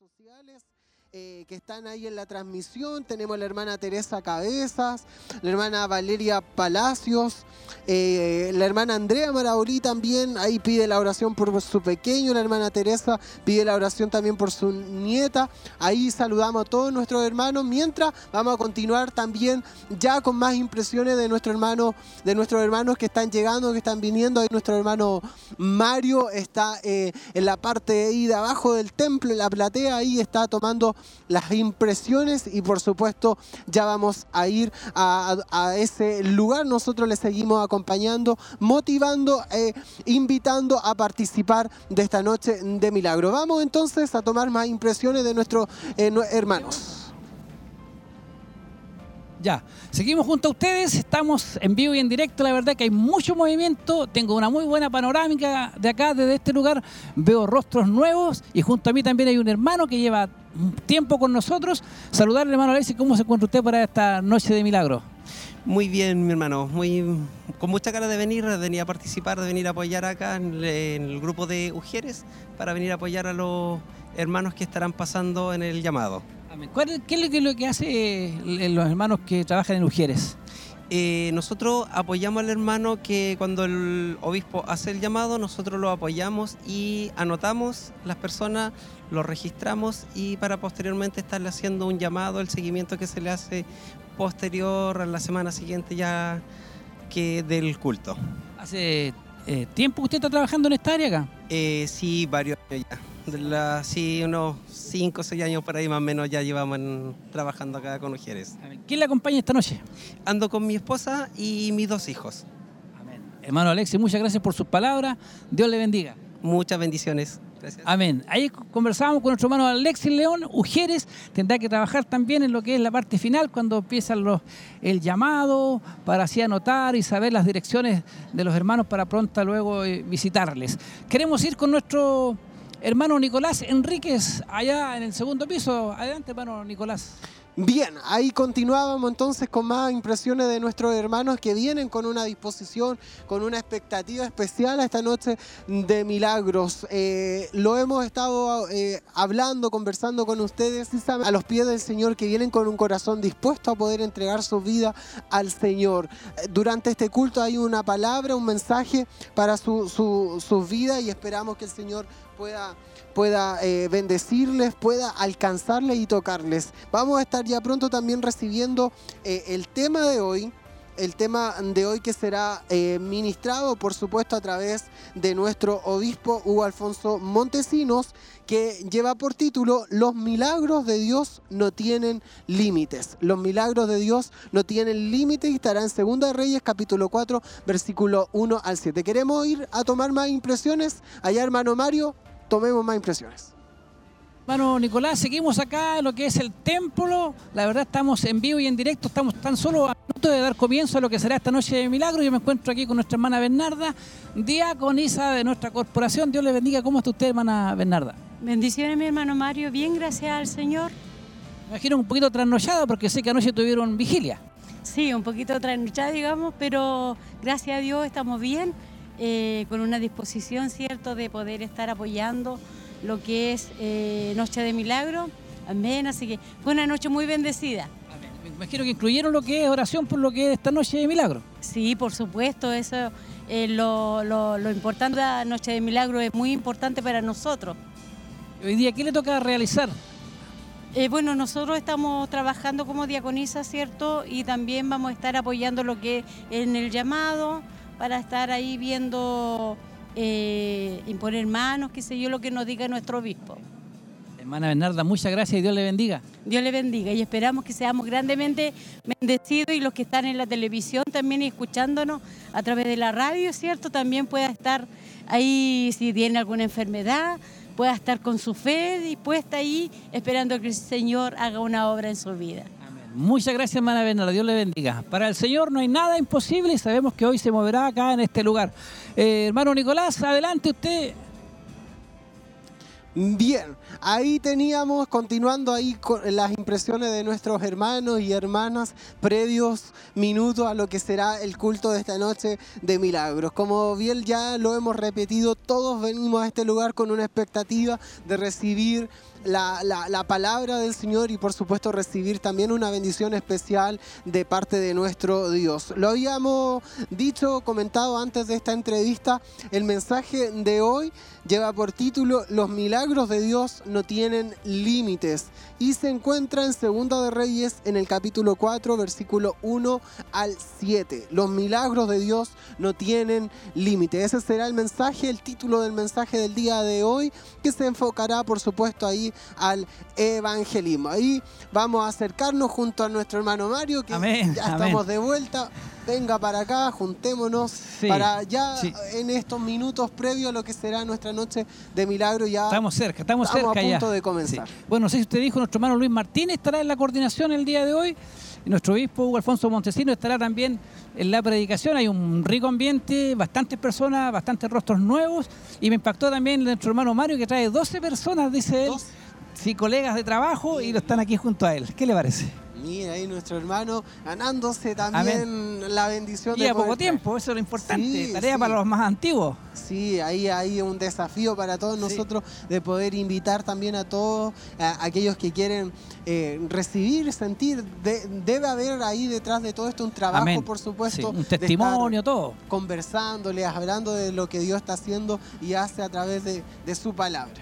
sociales eh, que están ahí en la transmisión. Tenemos la hermana Teresa Cabezas, la hermana Valeria Palacios, eh, la hermana Andrea Marauri también. Ahí pide la oración por su pequeño. La hermana Teresa pide la oración también por su nieta. Ahí saludamos a todos nuestros hermanos. Mientras vamos a continuar también ya con más impresiones de nuestro hermano, de nuestros hermanos que están llegando, que están viniendo. Ahí nuestro hermano Mario está eh, en la parte ahí de abajo del templo, en la platea. Ahí está tomando las impresiones y por supuesto ya vamos a ir a, ese lugar. Nosotros les seguimos acompañando, motivando, e invitando a participar de esta noche de milagro. Vamos entonces a tomar más impresiones de nuestros eh, hermanos. Ya, seguimos junto a ustedes, estamos en vivo y en directo, la verdad que hay mucho movimiento, tengo una muy buena panorámica de acá, desde este lugar, veo rostros nuevos y junto a mí también hay un hermano que lleva tiempo con nosotros. Saludarle, hermano Alexis, ¿cómo se encuentra usted para esta noche de milagro? Muy bien, mi hermano, muy, con mucha cara de venir, de venir a participar, de venir a apoyar acá en el, en el grupo de Ujieres, para venir a apoyar a los hermanos que estarán pasando en el llamado. ¿Cuál, ¿Qué es lo que hace los hermanos que trabajan en Ujieres? Eh, nosotros apoyamos al hermano que cuando el obispo hace el llamado, nosotros lo apoyamos y anotamos las personas, lo registramos y para posteriormente estarle haciendo un llamado, el seguimiento que se le hace posterior a la semana siguiente ya que del culto. ¿Hace eh, tiempo usted está trabajando en esta área acá? Eh, sí, varios años ya. De la, sí, unos 5 o 6 años por ahí más o menos ya llevamos en- trabajando acá con Ujieres. ¿Quién le acompaña esta noche? Ando con mi esposa y mis dos hijos. Hermano Alexis, muchas gracias por sus palabras. Dios le bendiga. Muchas bendiciones. Gracias. Amén. Ahí conversábamos con nuestro hermano Alexis León. Ujieres tendrá que trabajar también en lo que es la parte final, cuando empiezan los, el llamado, para así anotar y saber las direcciones de los hermanos para pronto luego eh, visitarles. Queremos ir con nuestro hermano Nicolás Enríquez, allá en el segundo piso. Adelante, hermano Nicolás. Bien, ahí continuábamos entonces con más impresiones de nuestros hermanos que vienen con una disposición, con una expectativa especial a esta noche de milagros. Eh, lo hemos estado eh, hablando, conversando con ustedes a los pies del Señor que vienen con un corazón dispuesto a poder entregar su vida al Señor. Eh, Durante este culto hay una palabra, un mensaje para su, su, su vida y esperamos que el Señor pueda pueda eh, bendecirles, pueda alcanzarles y tocarles. Vamos a estar ya pronto también recibiendo eh, el tema de hoy, el tema de hoy que será eh, ministrado, por supuesto, a través de nuestro obispo Hugo Alfonso Montesinos, que lleva por título Los milagros de Dios no tienen límites. Los milagros de Dios no tienen límites y estará en Segunda de Reyes capítulo 4, versículo 1 al 7. Queremos ir a tomar más impresiones. Allá, hermano Mario, tomemos más impresiones. Hermano Nicolás, seguimos acá en lo que es el templo. La verdad estamos en vivo y en directo, estamos tan solo a punto de dar comienzo a lo que será esta noche de milagro. Yo me encuentro aquí con nuestra hermana Bernarda, diaconisa de nuestra corporación. Dios le bendiga. ¿Cómo está usted, hermana Bernarda? Bendiciones, mi hermano Mario. Bien, gracias al Señor. Me imagino un poquito trasnochada porque sé que anoche tuvieron vigilia. Sí, un poquito trasnochada, digamos, pero gracias a Dios estamos bien, eh, con una disposición, ¿cierto?, de poder estar apoyando lo que es eh, Noche de Milagro. Amén. Así que fue una noche muy bendecida. Me imagino que incluyeron lo que es oración por lo que es esta noche de milagro. Sí, por supuesto, eso eh, lo, lo, lo importante de la Noche de Milagro es muy importante para nosotros. Hoy día, ¿qué le toca realizar? Eh, bueno, nosotros estamos trabajando como diaconisa, ¿cierto? Y también vamos a estar apoyando lo que en el llamado, para estar ahí viendo, eh, imponer manos, qué sé yo, lo que nos diga nuestro obispo. Hermana Bernarda, muchas gracias y Dios le bendiga. Dios le bendiga y esperamos que seamos grandemente bendecidos y los que están en la televisión también y escuchándonos a través de la radio, ¿cierto? También pueda estar ahí si tiene alguna enfermedad, pueda estar con su fe dispuesta ahí, esperando que el Señor haga una obra en su vida. Muchas gracias, hermana Bernarda. Dios le bendiga. Para el Señor no hay nada imposible y sabemos que hoy se moverá acá en este lugar. Eh, hermano Nicolás, adelante usted. Bien, ahí teníamos, continuando ahí con las impresiones de nuestros hermanos y hermanas previos minutos a lo que será el culto de esta noche de milagros. Como bien ya lo hemos repetido, todos venimos a este lugar con una expectativa de recibir la, la, la, palabra del Señor y por supuesto recibir también una bendición especial de parte de nuestro Dios. Lo habíamos dicho, comentado antes de esta entrevista, el mensaje de hoy lleva por título Los milagros de Dios no tienen límites y se encuentra en Segunda de Reyes en el capítulo 4 versículo 1 al 7. Los milagros de Dios no tienen límites. Ese será el mensaje, el título del mensaje del día de hoy que se enfocará por supuesto ahí al evangelismo. Ahí vamos a acercarnos junto a nuestro hermano Mario que Amén, ya amén. estamos de vuelta. Venga para acá, juntémonos Sí, para ya sí. en estos minutos previos a lo que será nuestra noche de milagro ya Estamos cerca, estamos, Estamos cerca a punto ya. de comenzar. Sí. Bueno, no sé si usted dijo, nuestro hermano Luis Martínez estará en la coordinación el día de hoy. Nuestro obispo Hugo Alfonso Montesino estará también en la predicación. Hay un rico ambiente, bastantes personas, bastantes rostros nuevos. Y me impactó también nuestro hermano Mario que trae 12 personas, dice él. Sí, colegas de trabajo y lo están aquí junto a él. ¿Qué le parece? Mira ahí nuestro hermano ganándose también la bendición Y de a poco tiempo, eso es lo importante. Sí, Tarea sí. para los más antiguos. Sí, ahí hay un desafío para todos Sí. nosotros de poder invitar también a todos a aquellos que quieren eh, recibir, sentir. De- debe haber ahí detrás de todo esto un trabajo, Amén. por supuesto. Sí, un testimonio, todo. Conversándoles, hablando de lo que Dios está haciendo y hace a través de, de su palabra.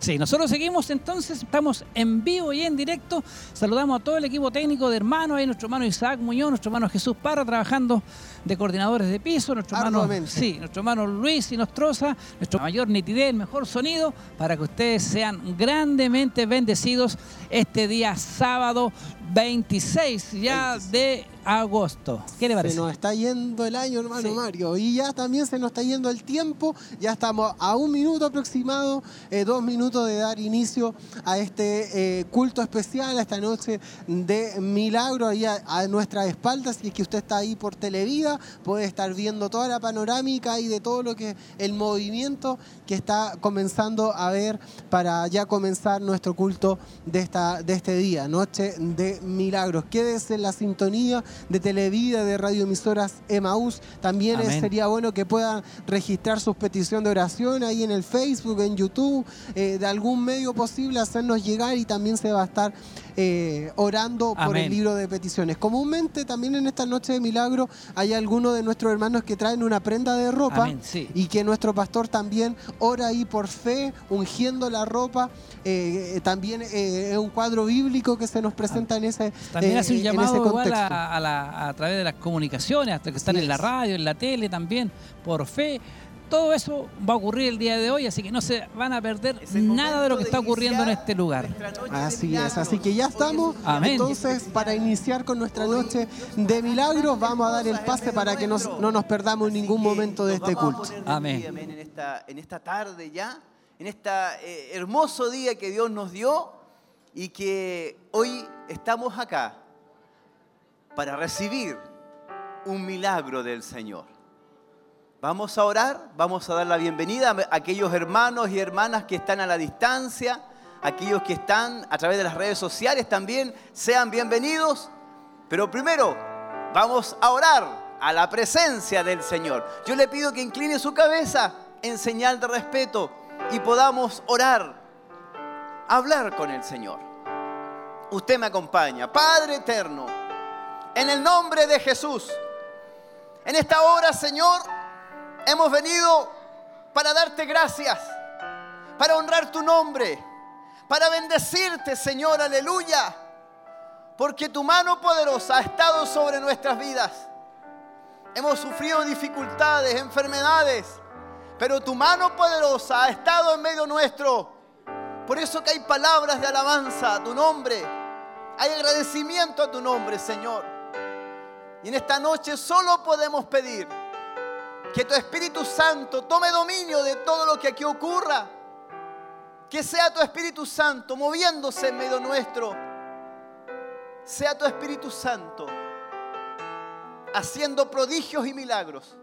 Sí, nosotros seguimos entonces, estamos en vivo y en directo. Saludamos a todo el equipo técnico de hermanos, ahí nuestro hermano Isaac Muñoz, nuestro hermano Jesús Parra trabajando de coordinadores de piso, nuestro hermano, Arduamente. sí, nuestro hermano Luis Inostroza, nuestro mayor nitidez, el mejor sonido, para que ustedes sean grandemente bendecidos este día sábado 26 ya 26. de agosto. ¿Qué le Se parece? nos está yendo el año, hermano Sí. Mario. Y ya también se nos está yendo el tiempo. Ya estamos a un minuto aproximado, eh, dos minutos de dar inicio a este eh, culto especial, a esta noche de milagro ahí a, a nuestras espaldas. Y es que usted está ahí por Televida, puede estar viendo toda la panorámica y de todo lo que el movimiento que está comenzando a ver para ya comenzar nuestro culto de, esta, de este día, noche de milagros. Quédese en la sintonía de Televida, de radioemisoras Emaús. También Amén. sería bueno que puedan registrar sus peticiones de oración ahí en el Facebook, en YouTube, eh, de algún medio posible, hacernos llegar y también se va a estar eh, orando por Amén. el libro de peticiones. Comúnmente también en esta noche de milagro hay algunos de nuestros hermanos que traen una prenda de ropa Amén, sí. y que nuestro pastor también ora ahí por fe, ungiendo la ropa. Eh, también es un cuadro bíblico que se nos presenta en ese También eh, hace un llamado igual a, a la- a través de las comunicaciones, hasta que están en la radio, en la tele también, por fe. Todo eso va a ocurrir el día de hoy, así que no se van a perder nada de lo que está ocurriendo en este lugar. Así es, así que ya estamos. Amén. Entonces, para iniciar con nuestra noche de milagros, vamos a dar el pase para que nos- no nos perdamos ningún momento de este culto. amén, En esta, en esta tarde ya, en este hermoso día que Dios nos dio y que hoy estamos acá para recibir un milagro del Señor. Vamos a orar, vamos a dar la bienvenida a aquellos hermanos y hermanas que están a la distancia, aquellos que están a través de las redes sociales también, sean bienvenidos. Pero primero, vamos a orar a la presencia del Señor. Yo le pido que incline su cabeza en señal de respeto y podamos orar, hablar con el Señor. Usted me acompaña. Padre eterno, en el nombre de Jesús, en esta hora, Señor, hemos venido para darte gracias, para honrar tu nombre, para bendecirte, Señor, aleluya, porque tu mano poderosa ha estado sobre nuestras vidas. Hemos sufrido dificultades, enfermedades, pero tu mano poderosa ha estado en medio nuestro. Por eso que hay palabras de alabanza a tu nombre, hay agradecimiento a tu nombre, Señor. Y en esta noche solo podemos pedir que tu Espíritu Santo tome dominio de todo lo que aquí ocurra. Que sea tu Espíritu Santo moviéndose en medio nuestro. Sea tu Espíritu Santo haciendo prodigios y milagros.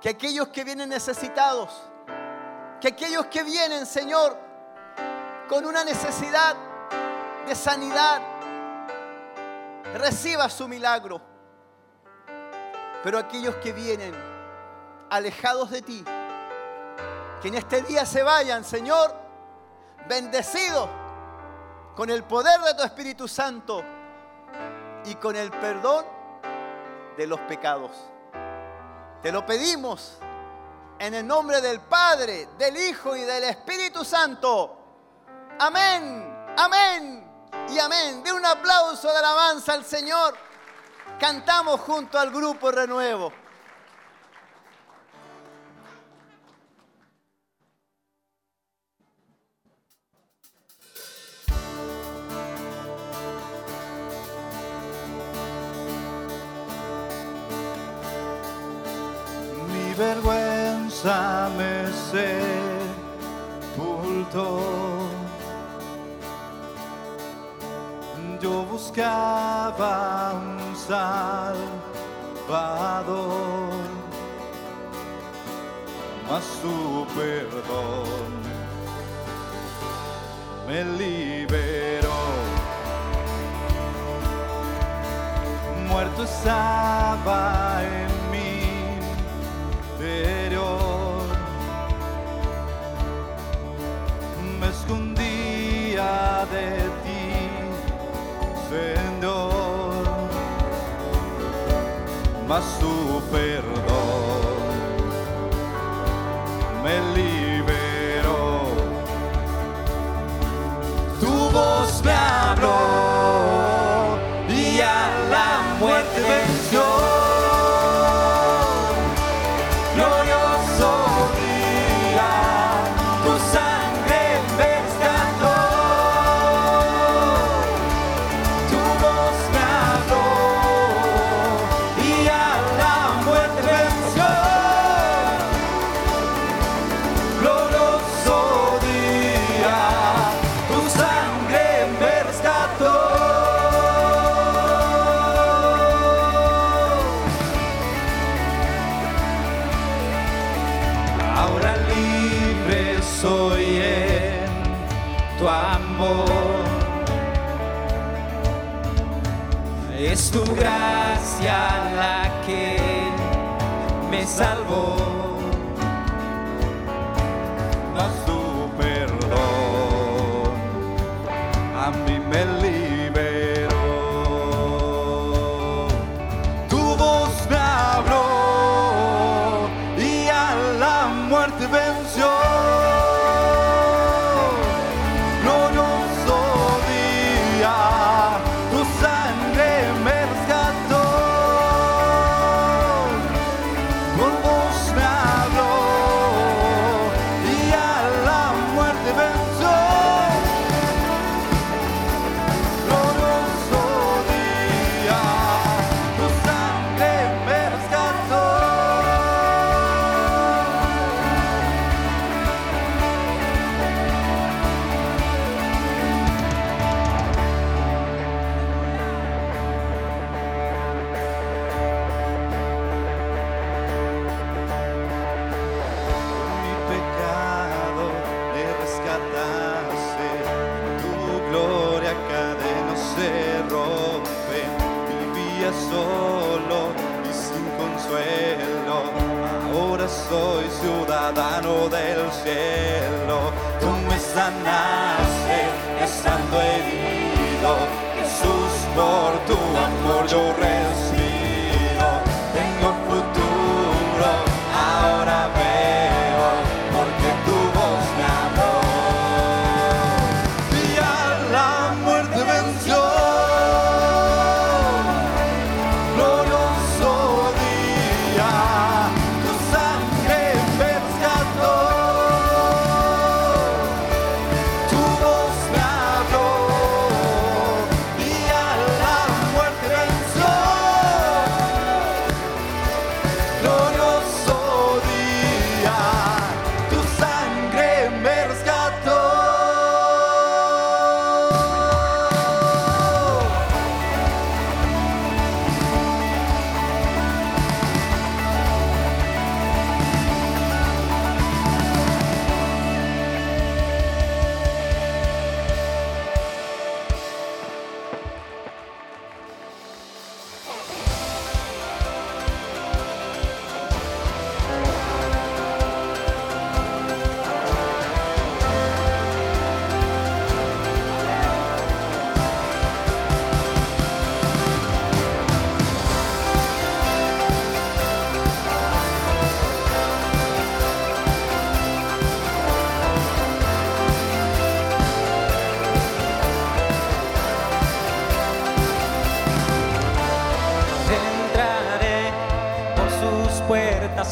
Que aquellos que vienen necesitados, Que aquellos que vienen, Señor, con una necesidad sanidad, reciba su milagro. Pero aquellos que vienen alejados de ti, que en este día se vayan, Señor, bendecidos con el poder de tu Espíritu Santo y con el perdón de los pecados. Te lo pedimos en el nombre del Padre, del Hijo y del Espíritu Santo. Amén, amén y amén. De un aplauso de alabanza al Señor. Cantamos junto al grupo Renuevo. Mi vergüenza buscaba un salvador, mas tu perdón me liberó. Muerto estaba en mi interior. Me escondía de ti, Señor, mas tu perdón me liberó. Amor yo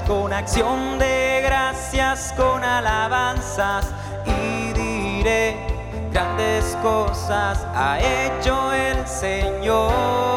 con acción de gracias, con alabanzas y diré, grandes cosas ha hecho el Señor.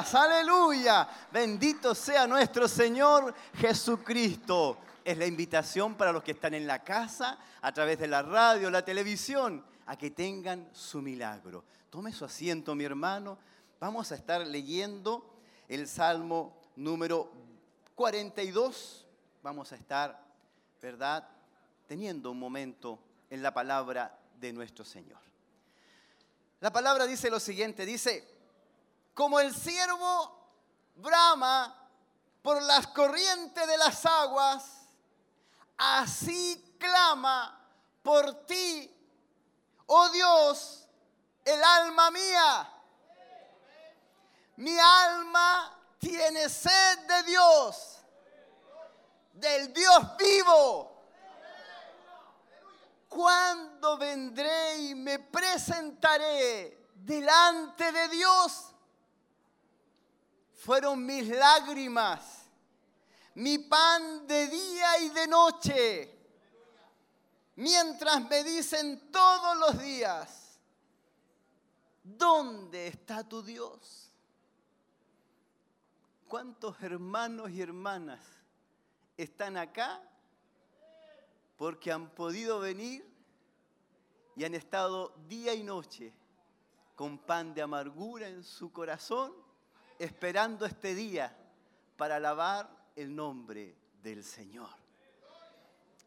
Aleluya. Bendito sea nuestro Señor Jesucristo. Es la invitación para los que están en la casa, a través de la radio, la televisión, a que tengan su milagro. Tome su asiento, mi hermano. Vamos a estar leyendo el Salmo número 42. Vamos a estar, ¿verdad?, teniendo un momento en la palabra de nuestro Señor. La palabra dice lo siguiente, dice, como el siervo brama por las corrientes de las aguas, así clama por ti, oh Dios, el alma mía. Mi alma tiene sed de Dios, del Dios vivo. ¿Cuándo vendré y me presentaré delante de Dios? Fueron mis lágrimas, mi pan de día y de noche, mientras me dicen todos los días, ¿dónde está tu Dios? ¿Cuántos hermanos y hermanas están acá porque han podido venir y han estado día y noche con pan de amargura en su corazón, esperando este día para alabar el nombre del Señor?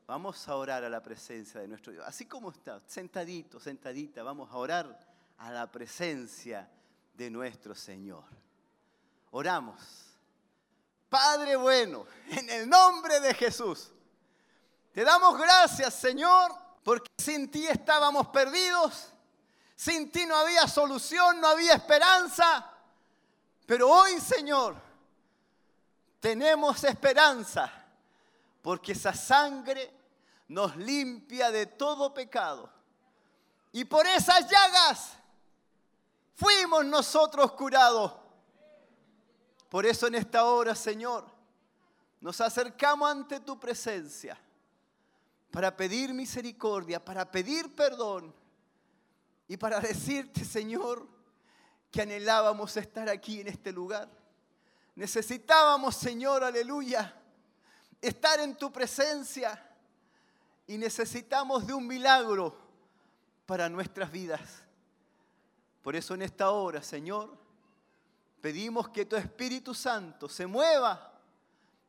Vamos a orar a la presencia de nuestro Dios. Así como está, sentadito, sentadita, vamos a orar a la presencia de nuestro Señor. Oramos. Padre bueno, en el nombre de Jesús, te damos gracias, Señor, porque sin ti estábamos perdidos, sin ti no había solución, no había esperanza, pero hoy, Señor, tenemos esperanza, porque esa sangre nos limpia de todo pecado. Y por esas llagas fuimos nosotros curados. Por eso en esta hora, Señor, nos acercamos ante tu presencia para pedir misericordia, para pedir perdón y para decirte, Señor, que anhelábamos estar aquí en este lugar. Necesitábamos, Señor, aleluya, estar en tu presencia y necesitamos de un milagro para nuestras vidas. Por eso en esta hora, Señor, pedimos que tu Espíritu Santo se mueva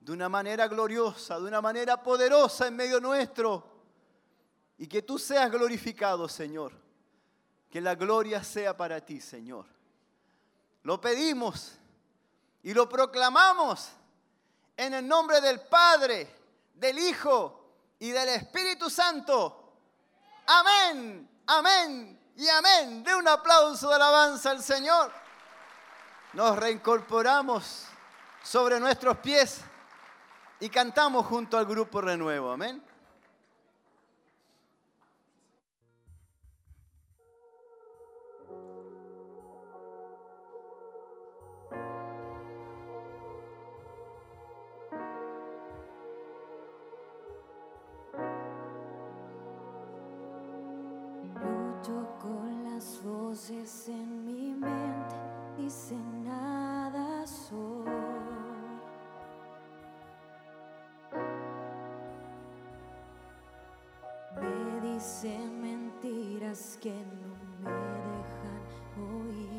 de una manera gloriosa, de una manera poderosa en medio nuestro y que tú seas glorificado, Señor. Que la gloria sea para ti, Señor. Lo pedimos y lo proclamamos en el nombre del Padre, del Hijo y del Espíritu Santo. Amén, amén y amén. De un aplauso de alabanza al Señor nos reincorporamos sobre nuestros pies y cantamos junto al grupo Renuevo. Amén. Voces en mi mente, dicen nada soy. Me dicen mentiras que no me dejan oír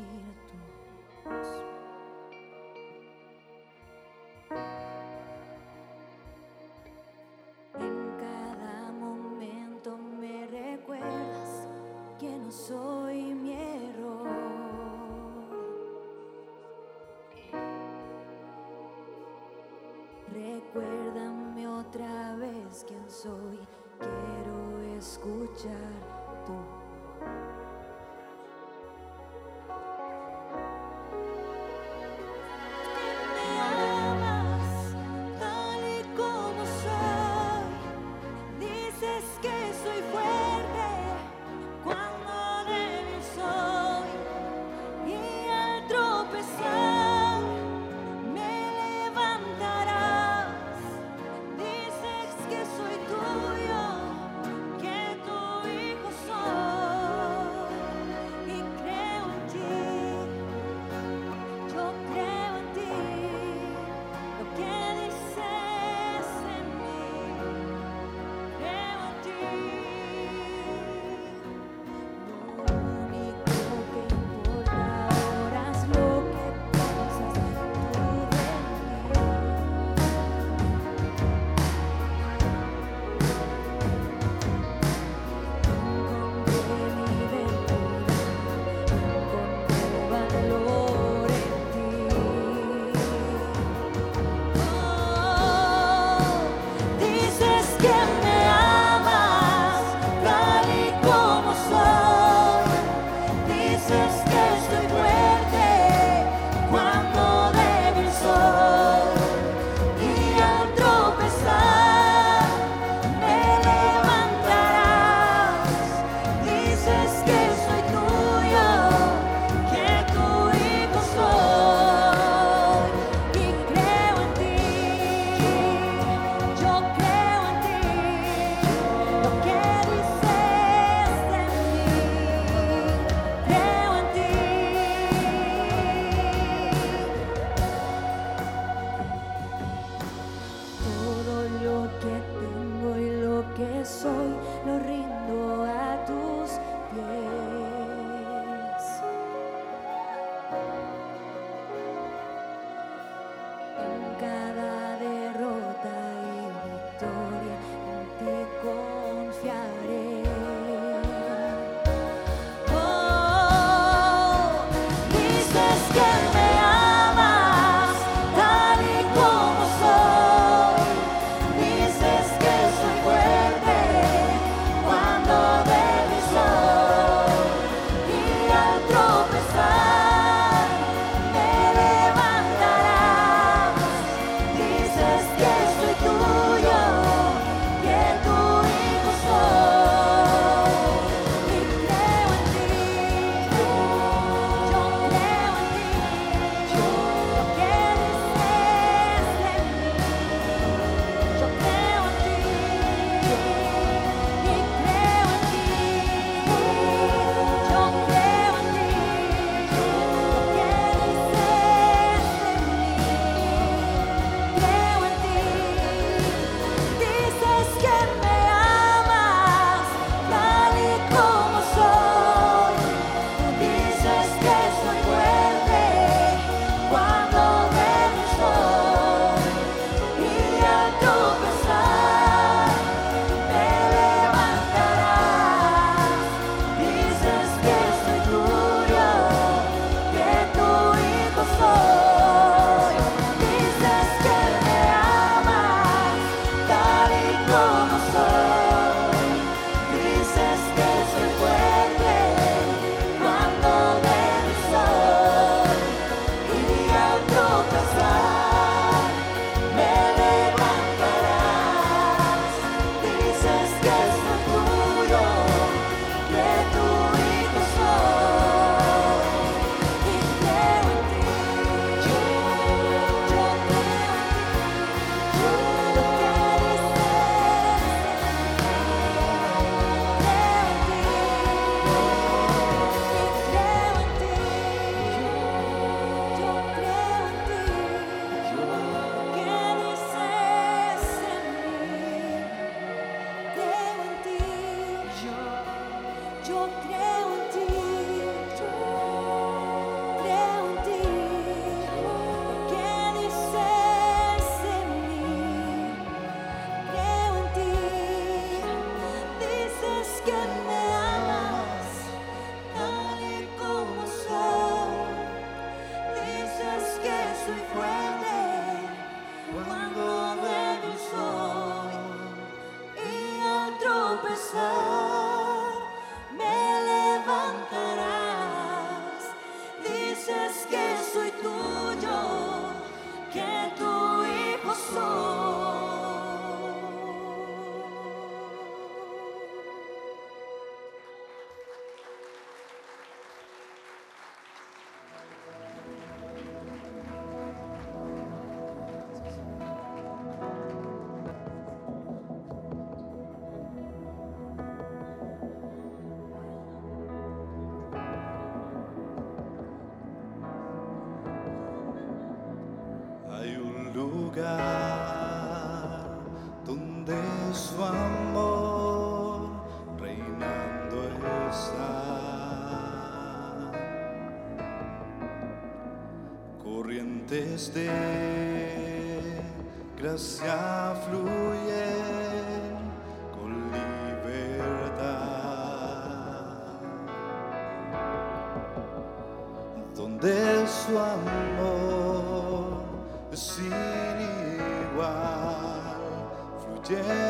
desde gracia fluye con libertad. Donde su amor es sin igual fluye.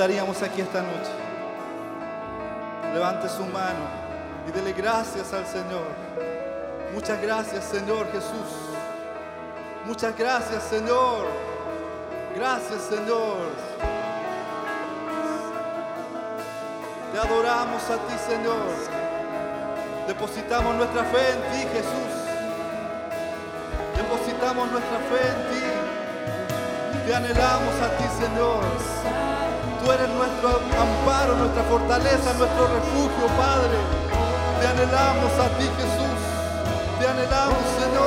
estaríamos aquí esta noche. Levante su mano y dele gracias al Señor. Muchas gracias, Señor Jesús. Muchas gracias, Señor. Gracias, Señor. Te adoramos a ti, Señor. Depositamos nuestra fe en ti, Jesús. Depositamos nuestra fe en ti. Te anhelamos a ti, Señor. Tú eres nuestro amparo, nuestra fortaleza, nuestro refugio, Padre. Te anhelamos a ti, Jesús. Te anhelamos, Señor.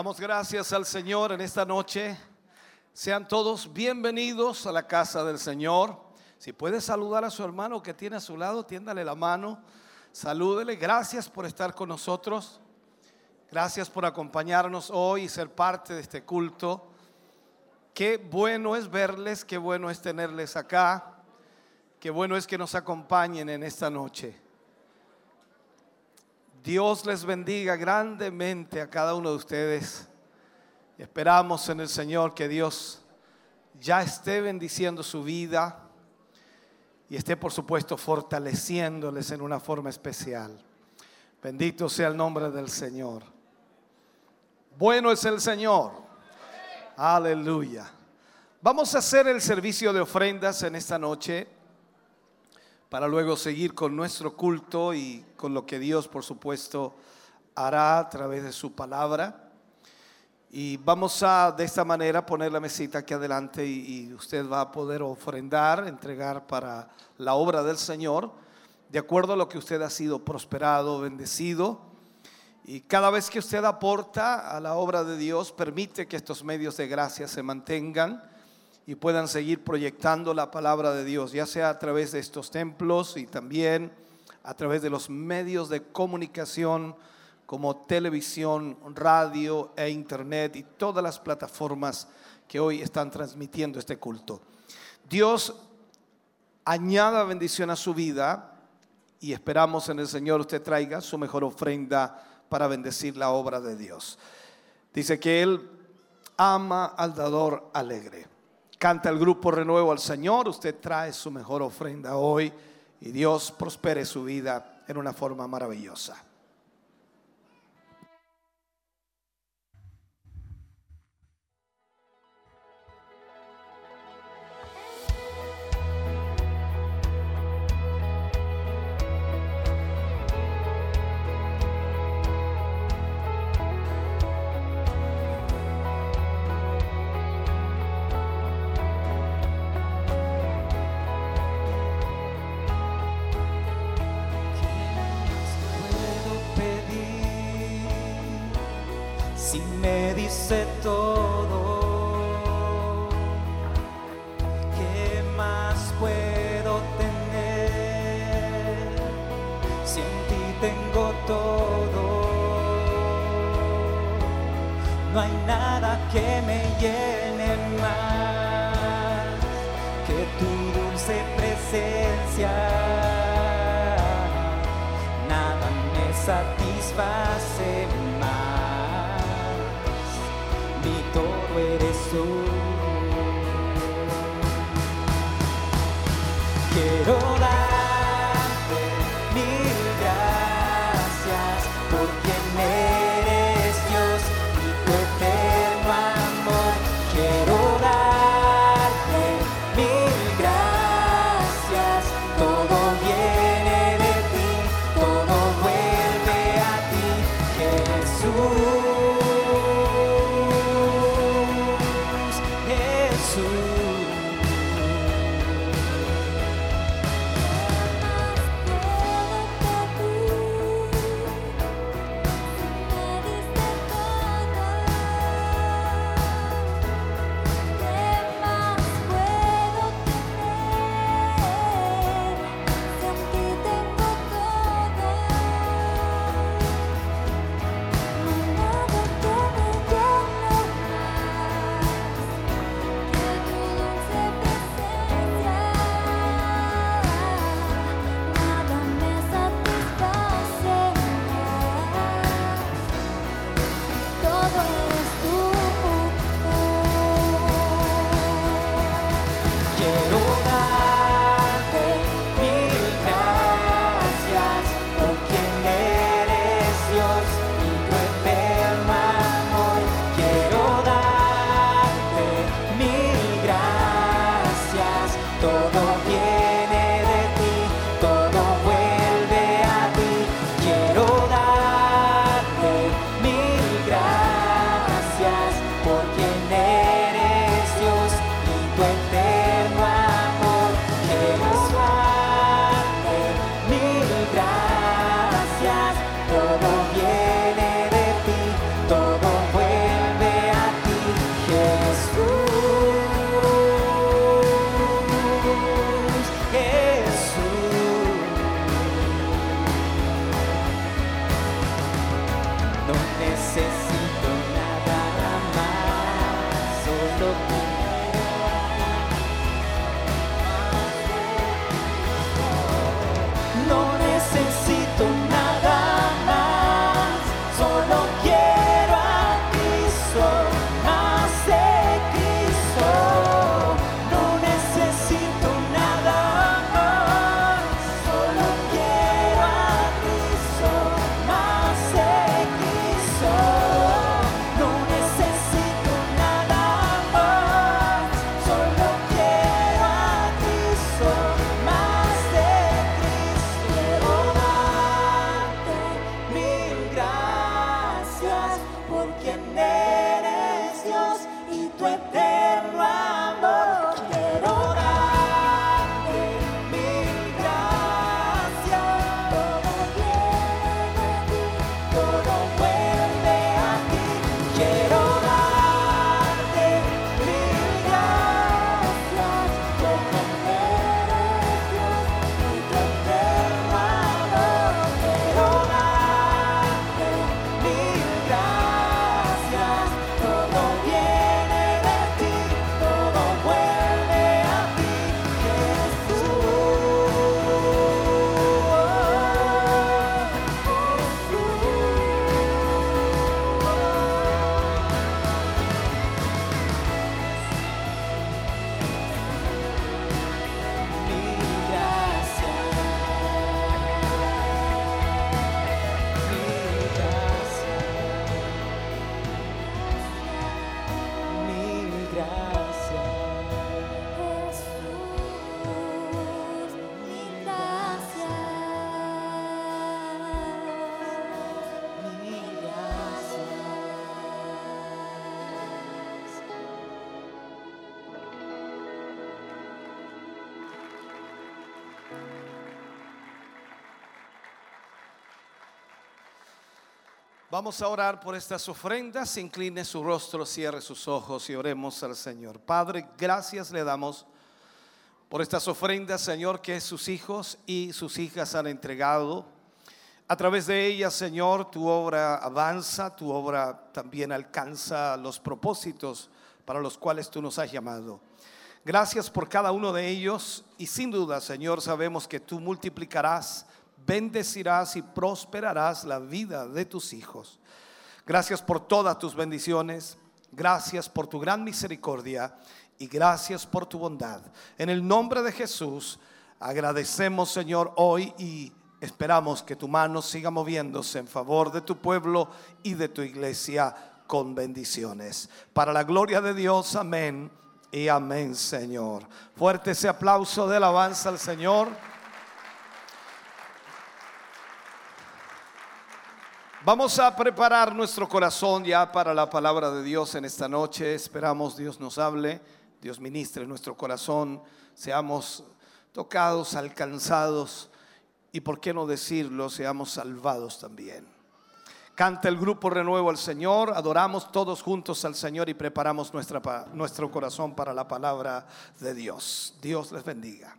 Damos gracias al Señor en esta noche. Sean todos bienvenidos a la casa del Señor. Si puede saludar a su hermano que tiene a su lado, tiéndale la mano. Salúdele. Gracias por estar con nosotros. Gracias por acompañarnos hoy y ser parte de este culto. Qué bueno es verles, qué bueno es tenerles acá. Qué bueno es que nos acompañen en esta noche. Dios les bendiga grandemente a cada uno de ustedes. Esperamos en el Señor que Dios ya esté bendiciendo su vida y esté, por supuesto, fortaleciéndoles en una forma especial. Bendito sea el nombre del Señor. Bueno es el Señor. Aleluya. Vamos a hacer el servicio de ofrendas en esta noche para luego seguir con nuestro culto y con lo que Dios, por supuesto, hará a través de su palabra. Y vamos a de esta manera poner la mesita aquí adelante y, usted va a poder ofrendar, entregar para la obra del Señor, de acuerdo a lo que usted ha sido prosperado, bendecido. Y cada vez que usted aporta a la obra de Dios, permite que estos medios de gracia se mantengan y puedan seguir proyectando la palabra de Dios, ya sea a través de estos templos y también a través de los medios de comunicación como televisión, radio e internet y todas las plataformas que hoy están transmitiendo este culto. Dios añada bendición a su vida y esperamos en el Señor usted traiga su mejor ofrenda para bendecir la obra de Dios. Dice que Él ama al dador alegre. Canta el grupo Renuevo al Señor, usted trae su mejor ofrenda hoy y Dios prospere su vida en una forma maravillosa. Vamos a orar por estas ofrendas. Incline su rostro, cierre sus ojos y oremos al Señor. Padre, gracias le damos por estas ofrendas, Señor, que sus hijos y sus hijas han entregado. A través de ellas, Señor, tu obra avanza, tu obra también alcanza los propósitos para los cuales tú nos has llamado. Gracias por cada uno de ellos y sin duda, Señor, sabemos que tú multiplicarás, bendecirás y prosperarás la vida de tus hijos. Gracias por todas tus bendiciones, gracias por tu gran misericordia y gracias por tu bondad. En el nombre de Jesús, agradecemos, Señor, hoy y esperamos que tu mano siga moviéndose en favor de tu pueblo y de tu iglesia con bendiciones. Para la gloria de Dios, amén y amén, Señor. Fuerte ese aplauso de alabanza al Señor. Vamos a preparar nuestro corazón ya para la palabra de Dios en esta noche. Esperamos Dios nos hable, Dios ministre nuestro corazón, seamos tocados, alcanzados y, por qué no decirlo, seamos salvados también. Canta el grupo Renuevo al Señor, adoramos todos juntos al Señor y preparamos nuestro corazón para la palabra de Dios. Dios les bendiga.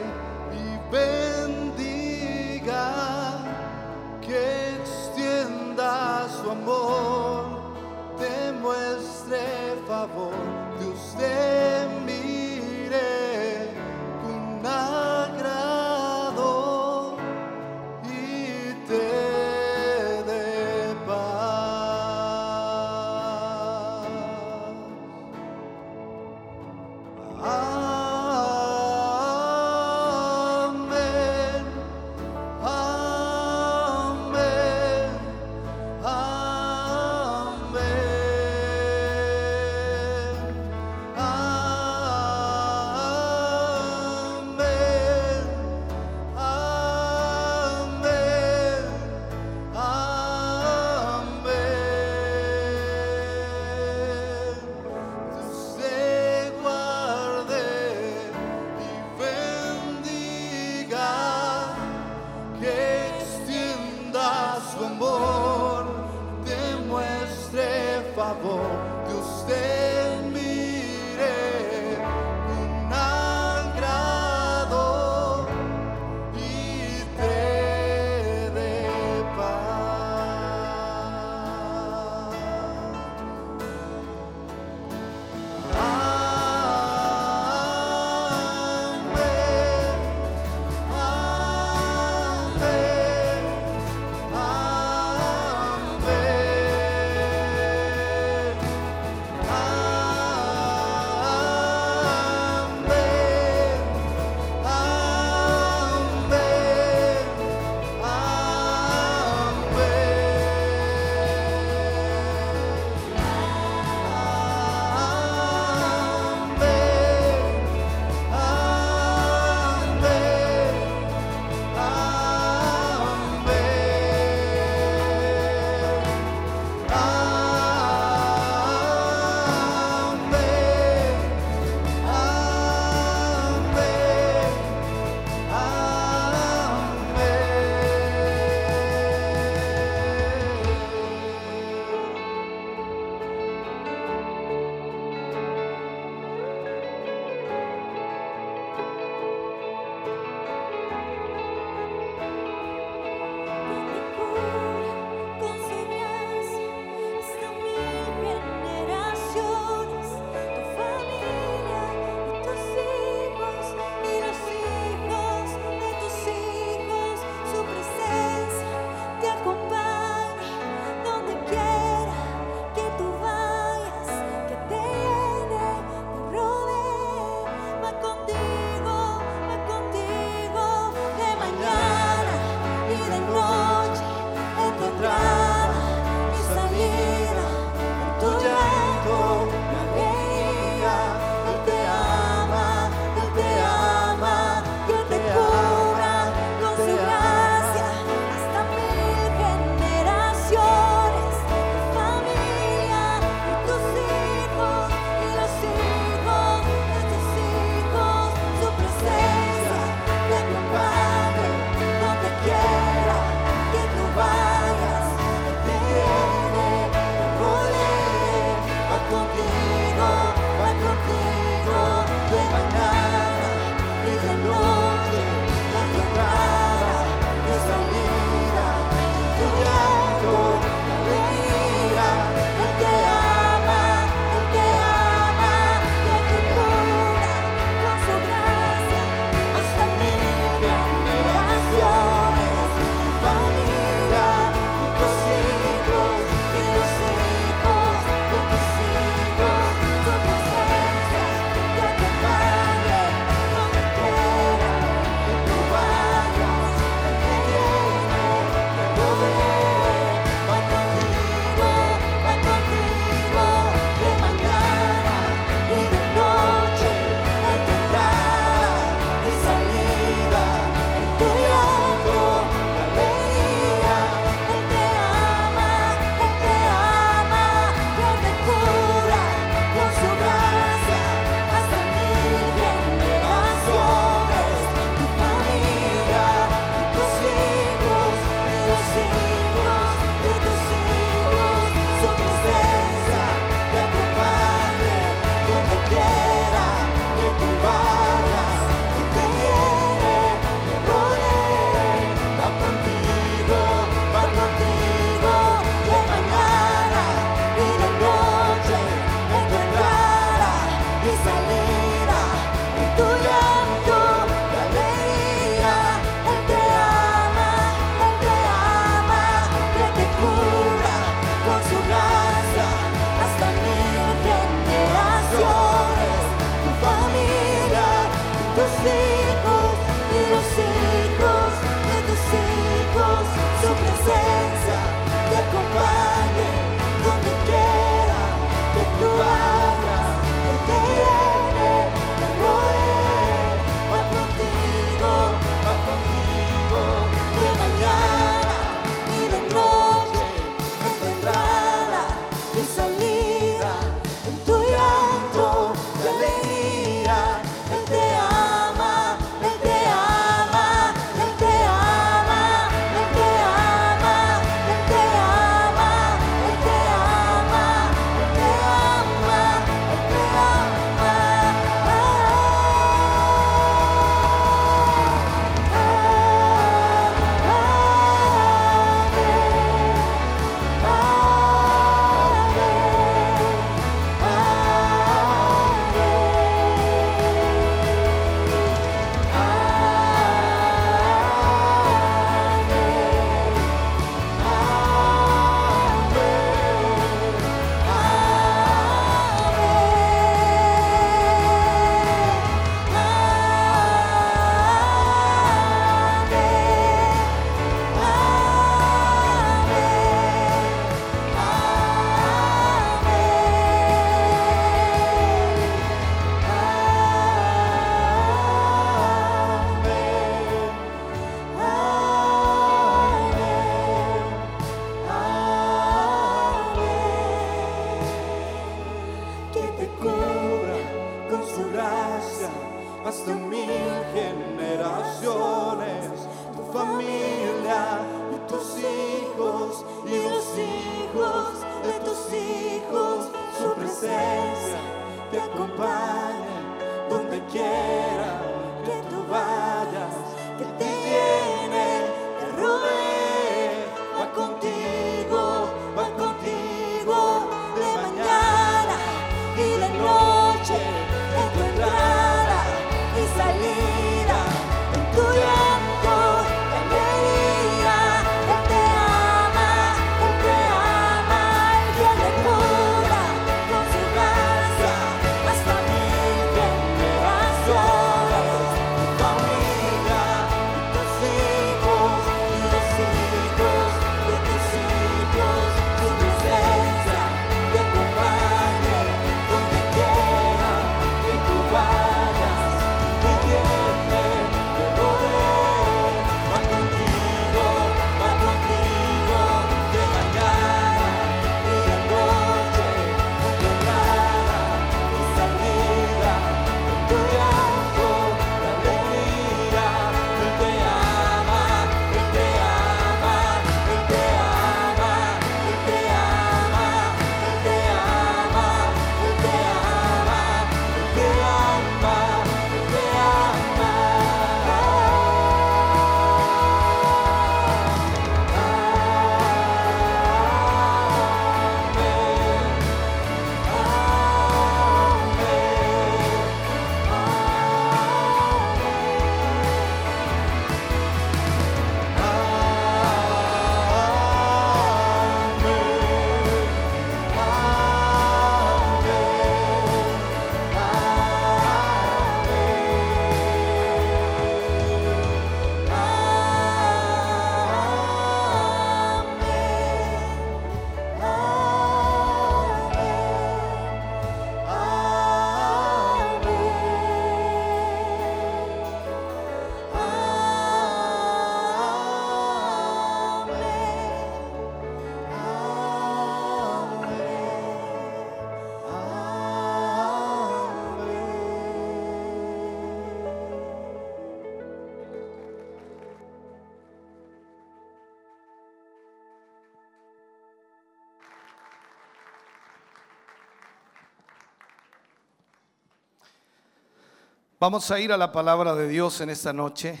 Vamos a ir a la palabra de Dios en esta noche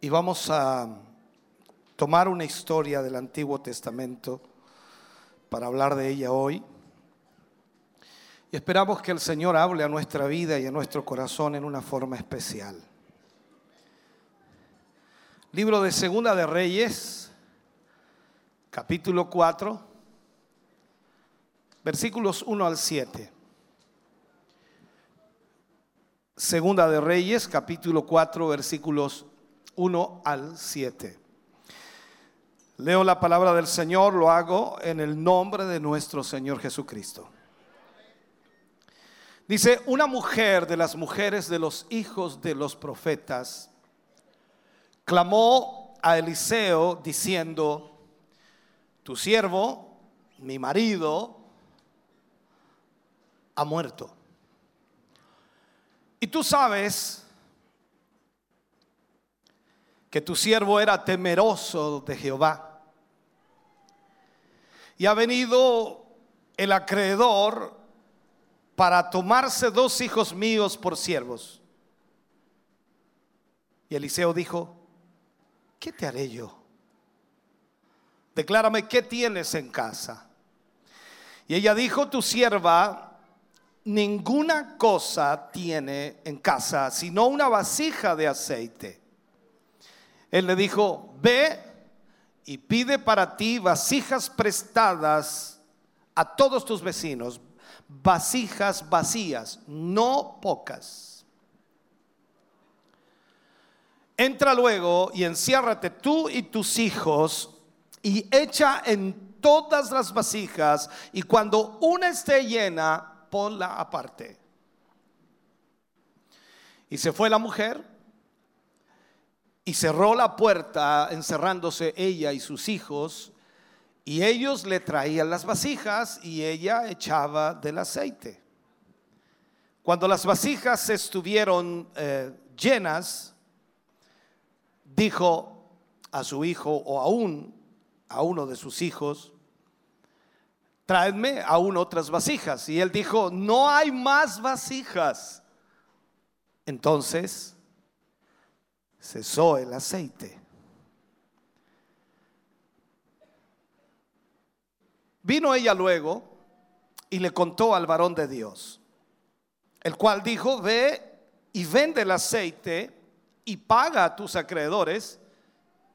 y vamos a tomar una historia del Antiguo Testamento para hablar de ella hoy. Y esperamos que el Señor hable a nuestra vida y a nuestro corazón en una forma especial. Libro de Segunda de Reyes, capítulo 4, versículos 1 al 7. Segunda de Reyes, capítulo 4, versículos 1 al 7. Leo la palabra del Señor, lo hago en el nombre de nuestro Señor Jesucristo. Dice, una mujer de las mujeres de los hijos de los profetas clamó a Eliseo diciendo, tu siervo, mi marido, ha muerto. Y tú sabes que tu siervo era temeroso de Jehová. Y ha venido el acreedor para tomarse dos hijos míos por siervos. Y Eliseo dijo, ¿qué te haré yo? Declárame qué tienes en casa. Y ella dijo, tu sierva ninguna cosa tiene en casa, sino una vasija de aceite. Él le dijo, ve y pide para ti vasijas prestadas a todos tus vecinos, vasijas vacías, no pocas. Entra luego y enciérrate tú y tus hijos y echa en todas las vasijas y cuando una esté llena, ponla aparte. Y se fue la mujer y cerró la puerta encerrándose ella y sus hijos Y ellos le traían las vasijas y ella echaba del aceite. Cuando las vasijas estuvieron eh, llenas, dijo a su hijo o aún a uno de sus hijos, traedme aún otras vasijas. Y él dijo, no hay más vasijas. Entonces cesó el aceite. Vino ella luego y le contó al varón de Dios, el cual dijo, ve y vende el aceite y paga a tus acreedores,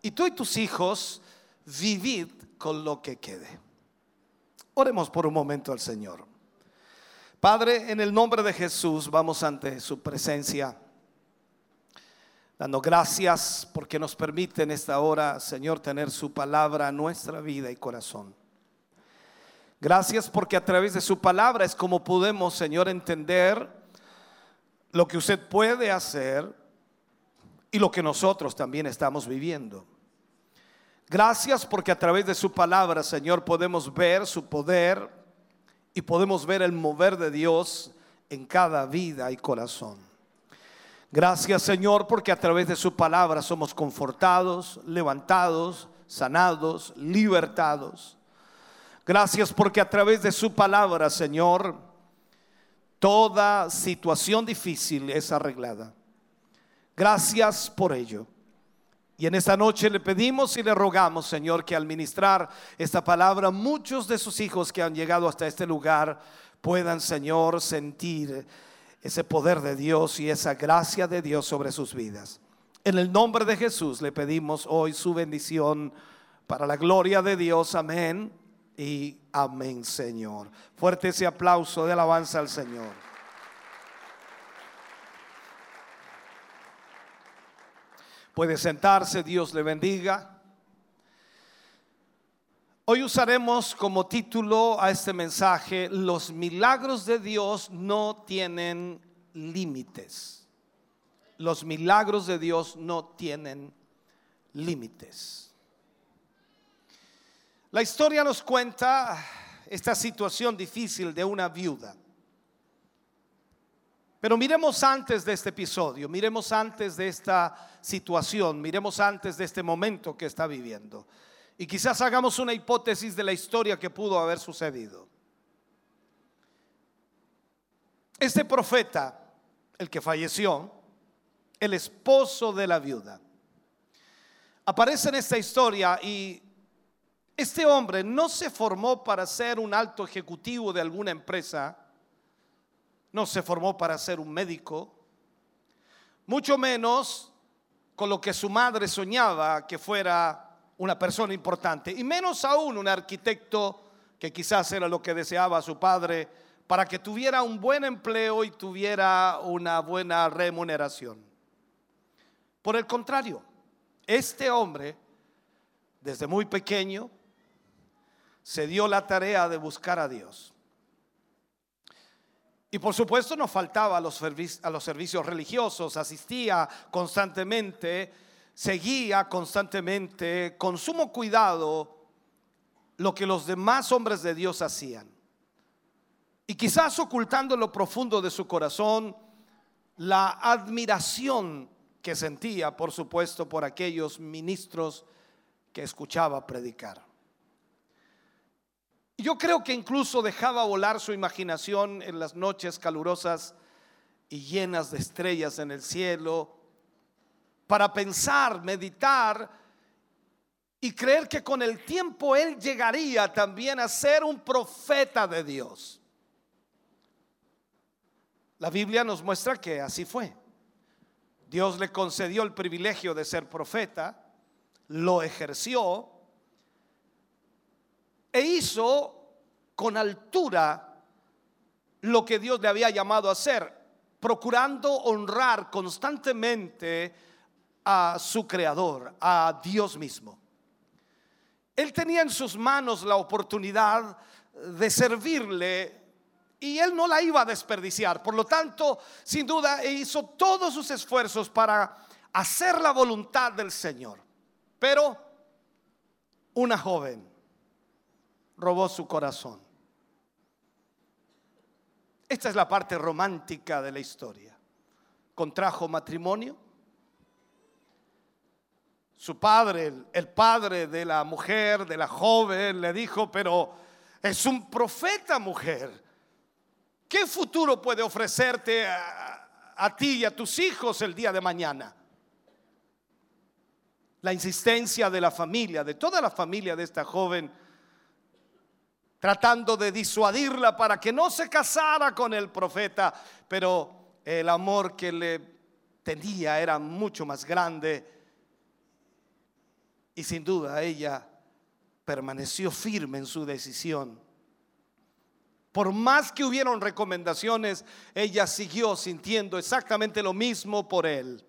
y tú y tus hijos vivid con lo que quede. Oremos por un momento al Señor. Padre, en el nombre de Jesús vamos ante su presencia, dando gracias porque nos permite en esta hora, Señor, tener su palabra nuestra vida y corazón. Gracias porque a través de su palabra es como podemos, Señor, entender lo que usted puede hacer y lo que nosotros también estamos viviendo. Gracias porque a través de su palabra, Señor, podemos ver su poder y podemos ver el mover de Dios en cada vida y corazón. Gracias, Señor, porque a través de su palabra somos confortados, levantados, sanados, libertados. Gracias porque a través de su palabra, Señor, toda situación difícil es arreglada. Gracias por ello. Y en esta noche le pedimos y le rogamos, Señor, que al ministrar esta palabra, muchos de sus hijos que han llegado hasta este lugar puedan, Señor, sentir ese poder de Dios y esa gracia de Dios sobre sus vidas. En el nombre de Jesús le pedimos hoy su bendición para la gloria de Dios. Amén y amén, Señor. Fuerte ese aplauso de alabanza al Señor. Puede sentarse, Dios le bendiga. Hoy usaremos como título a este mensaje, los milagros de Dios no tienen límites. Los milagros de Dios no tienen límites. La historia nos cuenta esta situación difícil de una viuda. Pero miremos antes de este episodio, miremos antes de esta situación, miremos antes de este momento que está viviendo. Y quizás hagamos una hipótesis de la historia que pudo haber sucedido. Este profeta, el que falleció, el esposo de la viuda, aparece en esta historia y este hombre no se formó para ser un alto ejecutivo de alguna empresa, no se formó para ser un médico, mucho menos con lo que su madre soñaba que fuera una persona importante, y menos aún un arquitecto que quizás era lo que deseaba su padre para que tuviera un buen empleo y tuviera una buena remuneración. Por el contrario, este hombre, desde muy pequeño, se dio la tarea de buscar a Dios. Y por supuesto no faltaba a los, servicios religiosos, asistía constantemente, seguía constantemente, con sumo cuidado, lo que los demás hombres de Dios hacían. Y quizás ocultando en lo profundo de su corazón la admiración que sentía, por supuesto, por aquellos ministros que escuchaba predicar. Yo creo que incluso dejaba volar su imaginación en las noches calurosas y llenas de estrellas en el cielo para pensar, meditar y creer que con el tiempo él llegaría también a ser un profeta de Dios. La Biblia nos muestra que así fue. Dios le concedió el privilegio de ser profeta, lo ejerció e hizo con altura lo que Dios le había llamado a hacer, procurando honrar constantemente a su creador, a Dios mismo. Él tenía en sus manos la oportunidad de servirle y él no la iba a desperdiciar. Por lo tanto, sin duda, hizo todos sus esfuerzos para hacer la voluntad del Señor. Pero una joven robó su corazón. Esta es la parte romántica de la historia. Contrajo matrimonio. Su padre, el, padre de la mujer, de la joven, le dijo, pero es un profeta mujer. ¿Qué futuro puede ofrecerte a, a ti y a tus hijos el día de mañana? La insistencia de la familia, de toda la familia de esta joven, tratando de disuadirla para que no se casara con el profeta, pero el amor que le tenía era mucho más grande y sin duda ella permaneció firme en su decisión. Por más que hubieron recomendaciones, ella siguió sintiendo exactamente lo mismo por él.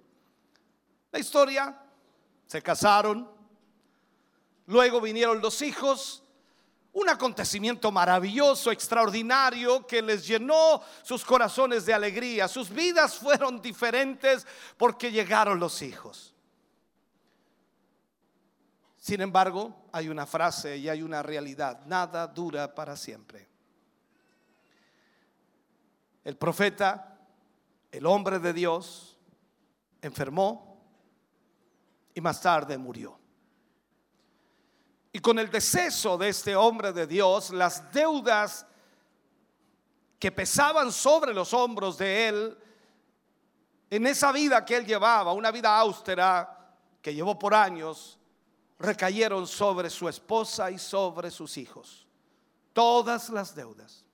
La historia, se casaron, luego vinieron los hijos, un acontecimiento maravilloso, extraordinario, que les llenó sus corazones de alegría. Sus vidas fueron diferentes porque llegaron los hijos. Sin embargo, hay una frase y hay una realidad, nada dura para siempre. El profeta, el hombre de Dios, enfermó y más tarde murió. Y con el deceso de este hombre de Dios, las deudas que pesaban sobre los hombros de él, en esa vida que él llevaba, una vida austera que llevó por años, recayeron sobre su esposa y sobre sus hijos. Todas las deudas.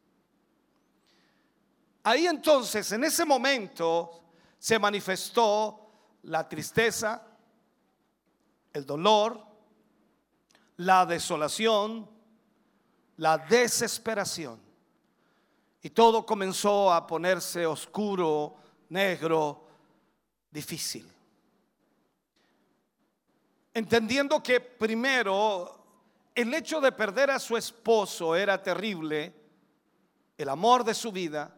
Ahí entonces, en ese momento, se manifestó la tristeza, el dolor, la desolación, la desesperación. Y todo comenzó a ponerse oscuro, negro, difícil. Entendiendo que primero el hecho de perder a su esposo era terrible, el amor de su vida,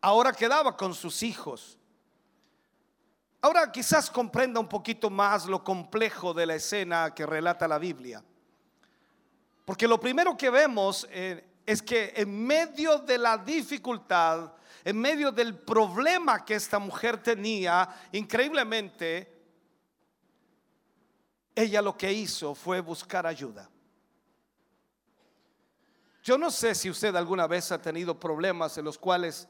ahora quedaba con sus hijos. Ahora quizás comprenda un poquito más lo complejo de la escena que relata la Biblia. Porque lo primero que vemos eh, es que en medio de la dificultad, en medio del problema que esta mujer tenía, increíblemente, ella lo que hizo fue buscar ayuda. Yo no sé si usted alguna vez ha tenido problemas en los cuales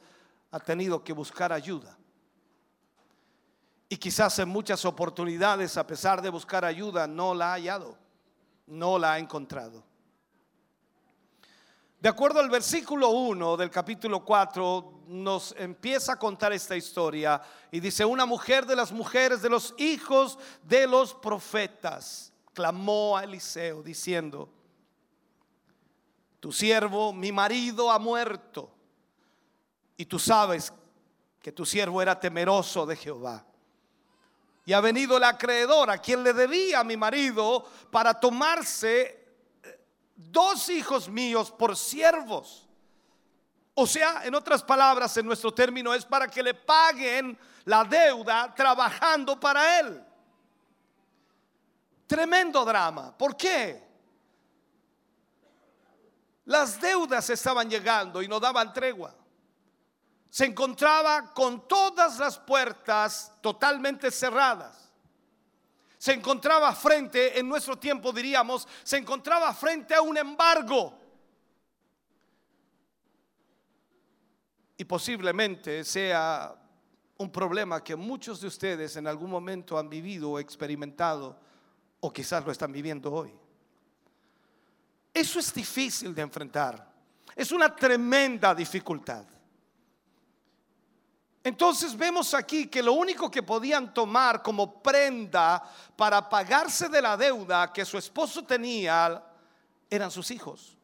ha tenido que buscar ayuda. Y quizás en muchas oportunidades, a pesar de buscar ayuda, no la ha hallado, no la ha encontrado. De acuerdo al versículo 1 del capítulo 4, nos empieza a contar esta historia y dice, una mujer de las mujeres de los hijos de los profetas clamó a Eliseo diciendo, tu siervo, mi marido, ha muerto. Y tú sabes que tu siervo era temeroso de Jehová. Y ha venido el acreedor a quien le debía a mi marido para tomarse eh, dos hijos míos por siervos. O sea, en otras palabras, en nuestro término es para que le paguen la deuda trabajando para él. Tremendo drama. ¿Por qué? Las deudas estaban llegando y no daban tregua se encontraba con todas las puertas totalmente cerradas. Se encontraba frente, en nuestro tiempo diríamos, se encontraba frente a un embargo. Y posiblemente sea un problema que muchos de ustedes en algún momento han vivido o experimentado o quizás lo están viviendo hoy. Eso es difícil de enfrentar. Es una tremenda dificultad. Entonces vemos aquí que lo único que podían tomar como prenda para pagarse de la deuda que su esposo tenía eran sus hijos.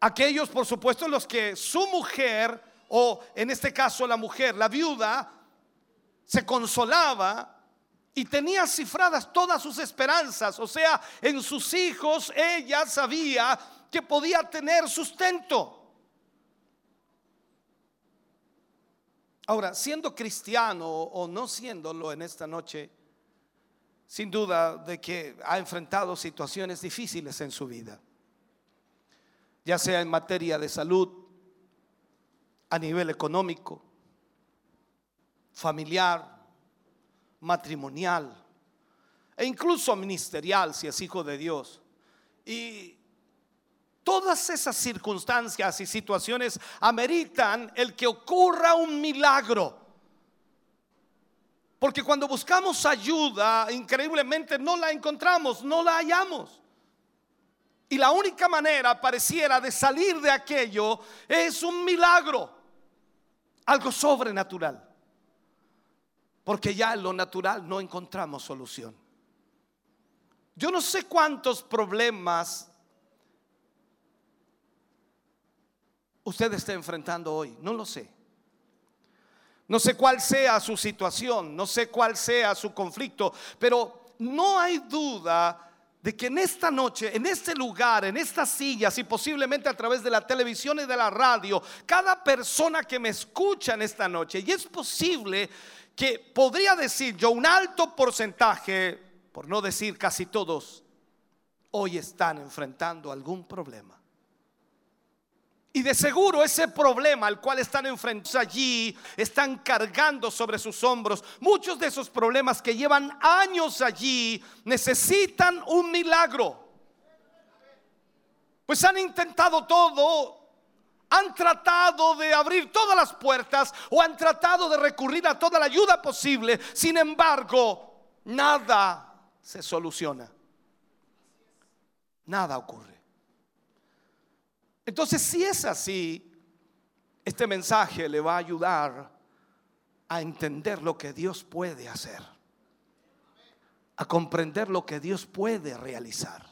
Aquellos, por supuesto, los que su mujer, o en este caso la mujer, la viuda, se consolaba y tenía cifradas todas sus esperanzas. O sea, en sus hijos ella sabía que podía tener sustento. Ahora, siendo cristiano o no siéndolo en esta noche, sin duda de que ha enfrentado situaciones difíciles en su vida. ya sea en materia de salud, a nivel económico, familiar, matrimonial e incluso ministerial si es hijo de Dios. Y todas esas circunstancias y situaciones ameritan el que ocurra un milagro. Porque cuando buscamos ayuda, increíblemente no la encontramos, no la hallamos. Y la única manera pareciera de salir de aquello es un milagro, algo sobrenatural. Porque ya en lo natural no encontramos solución. Yo no sé cuántos problemas usted está enfrentando hoy, no lo sé. No sé cuál sea su situación, no sé cuál sea su conflicto, pero no hay duda de que en esta noche, en este lugar, en estas sillas y posiblemente a través de la televisión y de la radio, cada persona que me escucha en esta noche, y es posible que podría decir yo un alto porcentaje, por no decir casi todos, hoy están enfrentando algún problema. Y de seguro ese problema al cual están enfrentando allí, están cargando sobre sus hombros, muchos de esos problemas que llevan años allí, necesitan un milagro. Pues han intentado todo, han tratado de abrir todas las puertas o han tratado de recurrir a toda la ayuda posible. Sin embargo, nada se soluciona. Nada ocurre. Entonces, si es así, este mensaje le va a ayudar a entender lo que Dios puede hacer, a comprender lo que Dios puede realizar.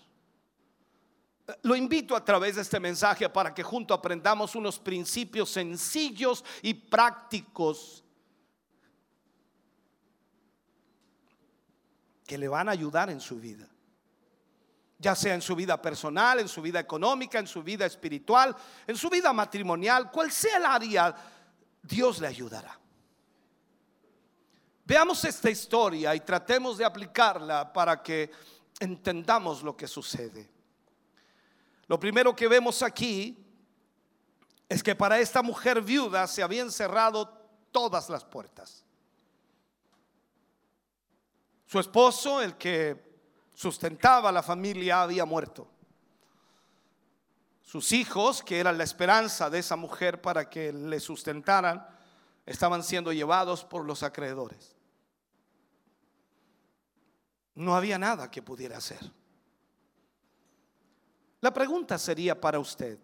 Lo invito a través de este mensaje para que junto aprendamos unos principios sencillos y prácticos que le van a ayudar en su vida ya sea en su vida personal, en su vida económica, en su vida espiritual, en su vida matrimonial, cual sea el área, Dios le ayudará. Veamos esta historia y tratemos de aplicarla para que entendamos lo que sucede. Lo primero que vemos aquí es que para esta mujer viuda se habían cerrado todas las puertas. Su esposo, el que sustentaba a la familia había muerto. Sus hijos, que eran la esperanza de esa mujer para que le sustentaran, estaban siendo llevados por los acreedores. No había nada que pudiera hacer. La pregunta sería para usted,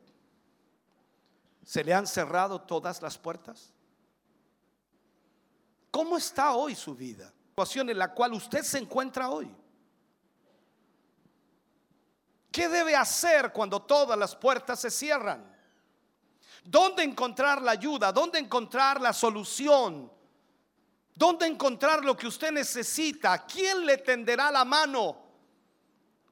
¿se le han cerrado todas las puertas? ¿Cómo está hoy su vida? La situación en la cual usted se encuentra hoy. ¿Qué debe hacer cuando todas las puertas se cierran? ¿Dónde encontrar la ayuda? ¿Dónde encontrar la solución? ¿Dónde encontrar lo que usted necesita? ¿Quién le tenderá la mano?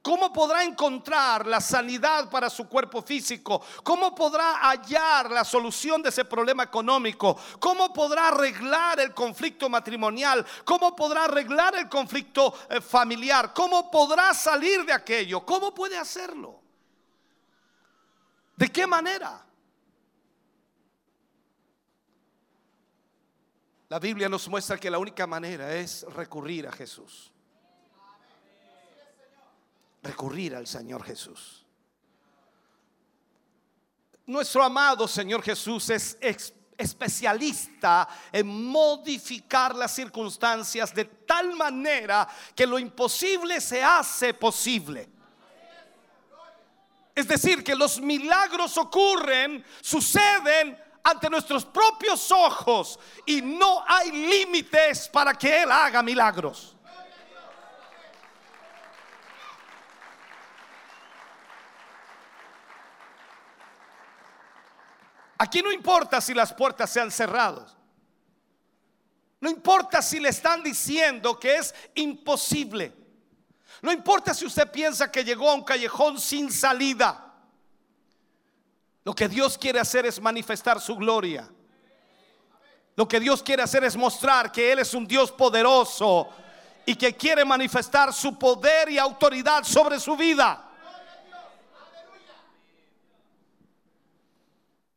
¿Cómo podrá encontrar la sanidad para su cuerpo físico? ¿Cómo podrá hallar la solución de ese problema económico? ¿Cómo podrá arreglar el conflicto matrimonial? ¿Cómo podrá arreglar el conflicto eh, familiar? ¿Cómo podrá salir de aquello? ¿Cómo puede hacerlo? ¿De qué manera? La Biblia nos muestra que la única manera es recurrir a Jesús recurrir al Señor Jesús. Nuestro amado Señor Jesús es especialista en modificar las circunstancias de tal manera que lo imposible se hace posible. Es decir, que los milagros ocurren, suceden ante nuestros propios ojos y no hay límites para que Él haga milagros. Aquí no importa si las puertas se han cerrado. No importa si le están diciendo que es imposible. No importa si usted piensa que llegó a un callejón sin salida. Lo que Dios quiere hacer es manifestar su gloria. Lo que Dios quiere hacer es mostrar que Él es un Dios poderoso y que quiere manifestar su poder y autoridad sobre su vida.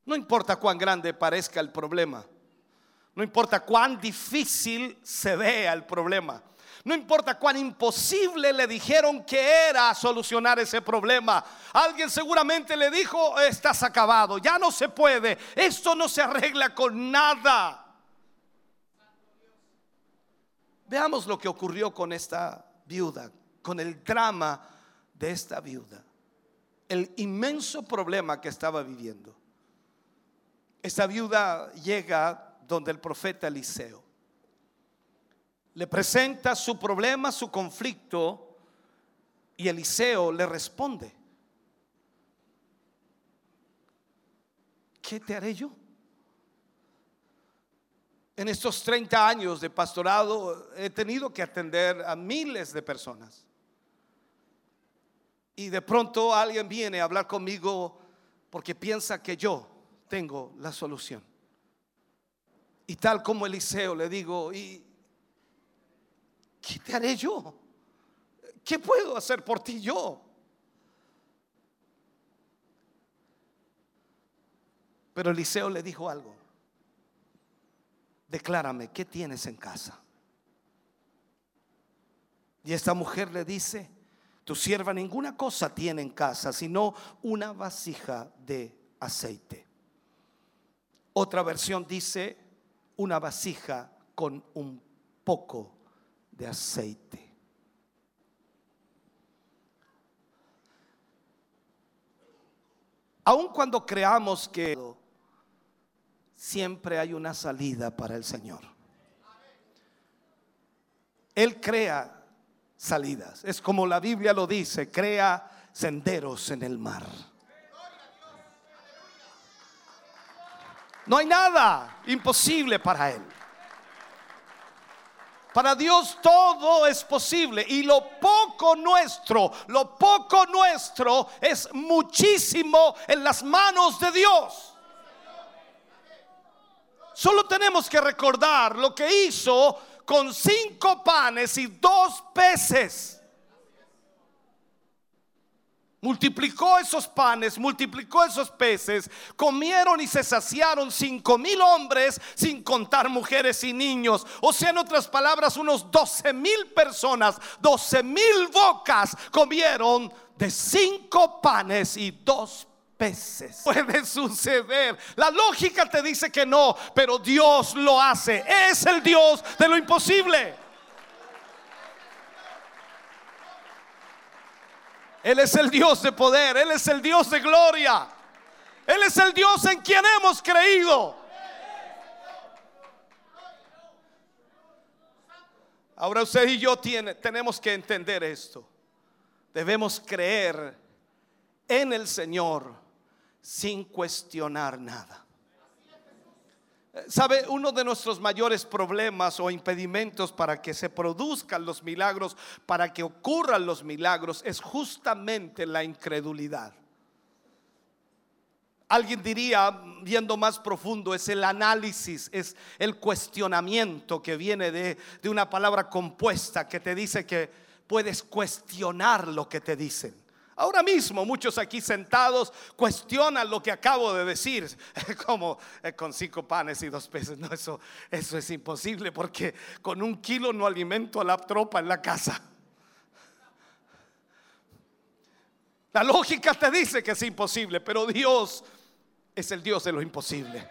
No importa cuán grande parezca el problema. No importa cuán difícil se vea el problema. No importa cuán imposible le dijeron que era solucionar ese problema. Alguien seguramente le dijo, estás acabado, ya no se puede. Esto no se arregla con nada. Veamos lo que ocurrió con esta viuda, con el drama de esta viuda. El inmenso problema que estaba viviendo. Esta viuda llega donde el profeta Eliseo le presenta su problema, su conflicto, y Eliseo le responde. ¿Qué te haré yo? En estos 30 años de pastorado he tenido que atender a miles de personas. Y de pronto alguien viene a hablar conmigo porque piensa que yo tengo la solución. Y tal como Eliseo le digo, ¿y qué te haré yo? ¿Qué puedo hacer por ti yo? Pero Eliseo le dijo algo. Declárame, ¿qué tienes en casa? Y esta mujer le dice, tu sierva ninguna cosa tiene en casa, sino una vasija de aceite. Otra versión dice, una vasija con un poco de aceite. Aun cuando creamos que siempre hay una salida para el Señor. Él crea salidas. Es como la Biblia lo dice, crea senderos en el mar. No hay nada imposible para Él. Para Dios todo es posible y lo poco nuestro, lo poco nuestro es muchísimo en las manos de Dios. Solo tenemos que recordar lo que hizo con cinco panes y dos peces. Multiplicó esos panes, multiplicó esos peces, comieron y se saciaron cinco mil hombres, sin contar mujeres y niños. O sea, en otras palabras, unos doce mil personas, doce mil bocas comieron de cinco panes y dos peces. Puede suceder. La lógica te dice que no, pero Dios lo hace. Es el Dios de lo imposible. Él es el Dios de poder, Él es el Dios de gloria. Él es el Dios en quien hemos creído. Ahora usted y yo tiene, tenemos que entender esto. Debemos creer en el Señor sin cuestionar nada. ¿Sabe? Uno de nuestros mayores problemas o impedimentos para que se produzcan los milagros, para que ocurran los milagros, es justamente la incredulidad. Alguien diría, viendo más profundo, es el análisis, es el cuestionamiento que viene de, de una palabra compuesta que te dice que puedes cuestionar lo que te dicen. Ahora mismo muchos aquí sentados cuestionan lo que acabo de decir, como eh, con cinco panes y dos peces. No, eso, eso es imposible porque con un kilo no alimento a la tropa en la casa. La lógica te dice que es imposible, pero Dios es el Dios de lo imposible.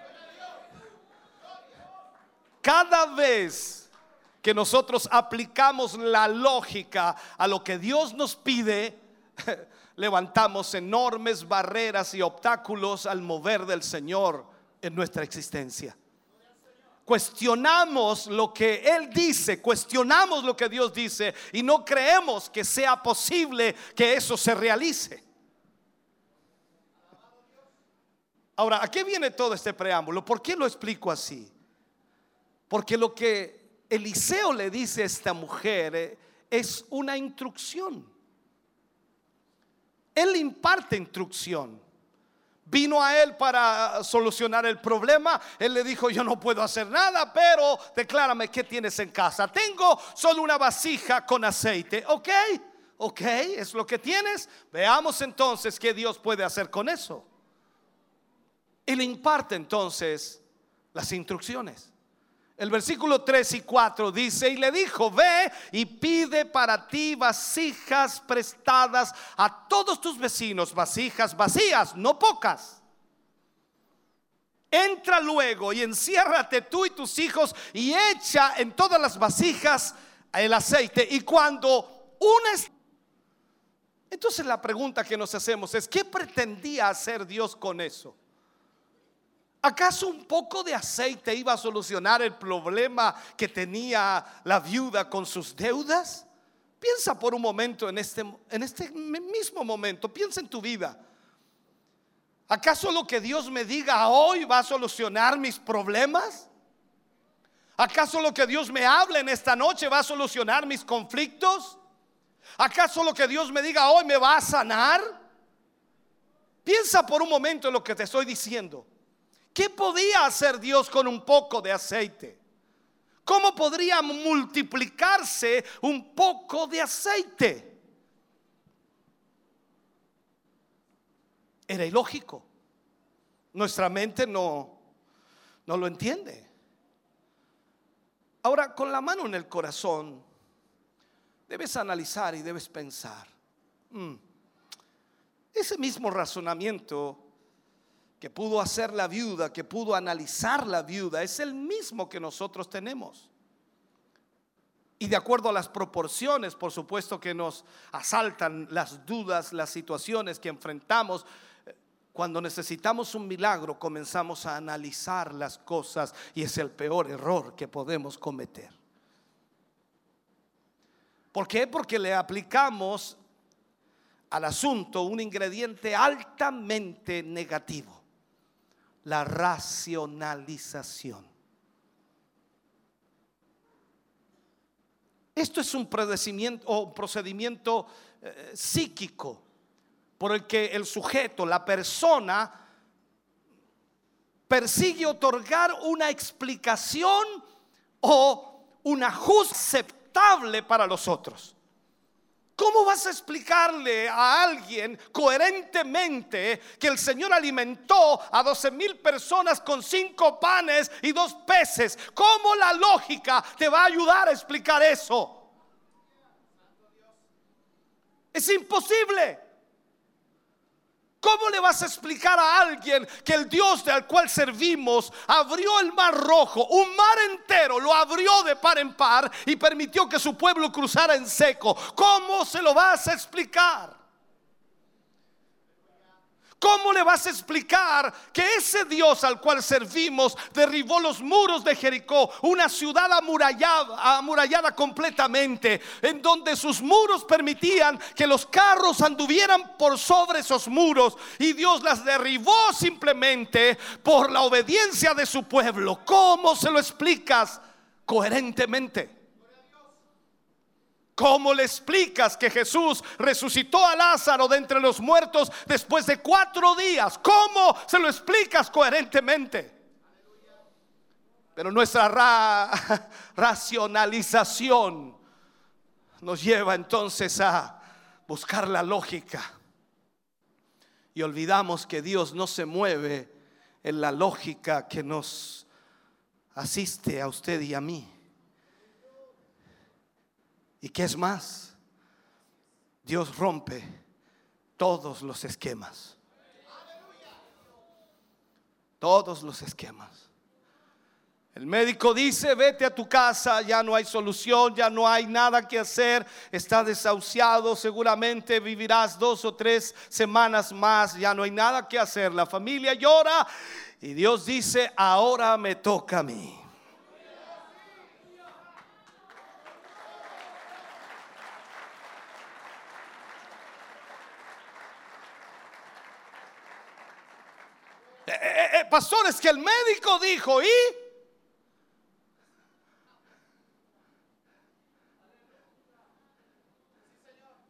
Cada vez que nosotros aplicamos la lógica a lo que Dios nos pide, levantamos enormes barreras y obstáculos al mover del Señor en nuestra existencia. Cuestionamos lo que Él dice, cuestionamos lo que Dios dice y no creemos que sea posible que eso se realice. Ahora, ¿a qué viene todo este preámbulo? ¿Por qué lo explico así? Porque lo que Eliseo le dice a esta mujer eh, es una instrucción. Él imparte instrucción. Vino a él para solucionar el problema. Él le dijo, yo no puedo hacer nada, pero declárame qué tienes en casa. Tengo solo una vasija con aceite. ¿Ok? ¿Ok? ¿Es lo que tienes? Veamos entonces qué Dios puede hacer con eso. Le imparte entonces las instrucciones. El versículo 3 y 4 dice, y le dijo, ve y pide para ti vasijas prestadas a todos tus vecinos, vasijas vacías, no pocas. Entra luego y enciérrate tú y tus hijos y echa en todas las vasijas el aceite. Y cuando una... es- Entonces la pregunta que nos hacemos es, ¿qué pretendía hacer Dios con eso? ¿Acaso un poco de aceite iba a solucionar el problema que tenía la viuda con sus deudas? Piensa por un momento en este, en este mismo momento, piensa en tu vida. ¿Acaso lo que Dios me diga hoy va a solucionar mis problemas? ¿Acaso lo que Dios me hable en esta noche va a solucionar mis conflictos? ¿Acaso lo que Dios me diga hoy me va a sanar? Piensa por un momento en lo que te estoy diciendo. ¿Qué podía hacer Dios con un poco de aceite? ¿Cómo podría multiplicarse un poco de aceite? Era ilógico. Nuestra mente no, no lo entiende. Ahora, con la mano en el corazón, debes analizar y debes pensar. "Mm, ese mismo razonamiento que pudo hacer la viuda, que pudo analizar la viuda, es el mismo que nosotros tenemos. Y de acuerdo a las proporciones, por supuesto que nos asaltan las dudas, las situaciones que enfrentamos. Cuando necesitamos un milagro, comenzamos a analizar las cosas y es el peor error que podemos cometer. ¿Por qué? Porque le aplicamos al asunto un ingrediente altamente negativo, la racionalización. Esto es un procedimiento eh, psíquico por el que el sujeto, la persona, persigue otorgar una explicación o un ajuste aceptable para los otros. ¿Cómo vas a explicarle a alguien coherentemente que el Señor alimentó a 12 mil personas con cinco panes y dos peces? ¿Cómo la lógica te va a ayudar a explicar eso? Es imposible. ¿Cómo le vas a explicar a alguien que el Dios al cual servimos abrió el mar rojo, un mar entero, lo abrió de par en par y permitió que su pueblo cruzara en seco? ¿Cómo se lo vas a explicar? ¿Cómo le vas a explicar que ese Dios al cual servimos derribó los muros de Jericó, una ciudad amurallada, completamente, en donde sus muros permitían que los carros anduvieran por sobre esos muros y Dios las derribó simplemente por la obediencia de su pueblo? ¿Cómo se lo explicas coherentemente? ¿Cómo le explicas que Jesús resucitó a Lázaro de entre los muertos después de cuatro días? ¿Cómo se lo explicas coherentemente? Pero nuestra ra- racionalización nos lleva entonces a buscar la lógica. Y olvidamos que Dios no se mueve en la lógica que nos asiste a usted y a mí. ¿Y qué es más? Dios rompe todos los esquemas. Todos los esquemas. El médico dice, vete a tu casa, ya no hay solución, ya no hay nada que hacer, está desahuciado, seguramente vivirás dos o tres semanas más, ya no hay nada que hacer. La familia llora y Dios dice, ahora me toca a mí. Eh, eh, eh, pastor, es que el médico dijo, ¿y?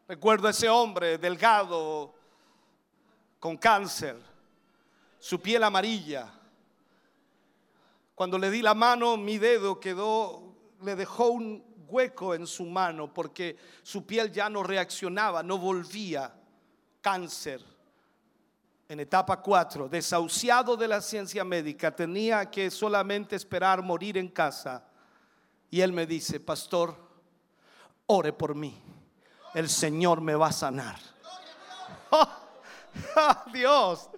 Recuerdo a ese hombre delgado, con cáncer, su piel amarilla. Cuando le di la mano, mi dedo quedó, le dejó un hueco en su mano porque su piel ya no reaccionaba, no volvía. Cáncer en etapa 4, desahuciado de la ciencia médica, tenía que solamente esperar morir en casa. Y él me dice, pastor, ore por mí. El Señor me va a sanar. Oh, Dios,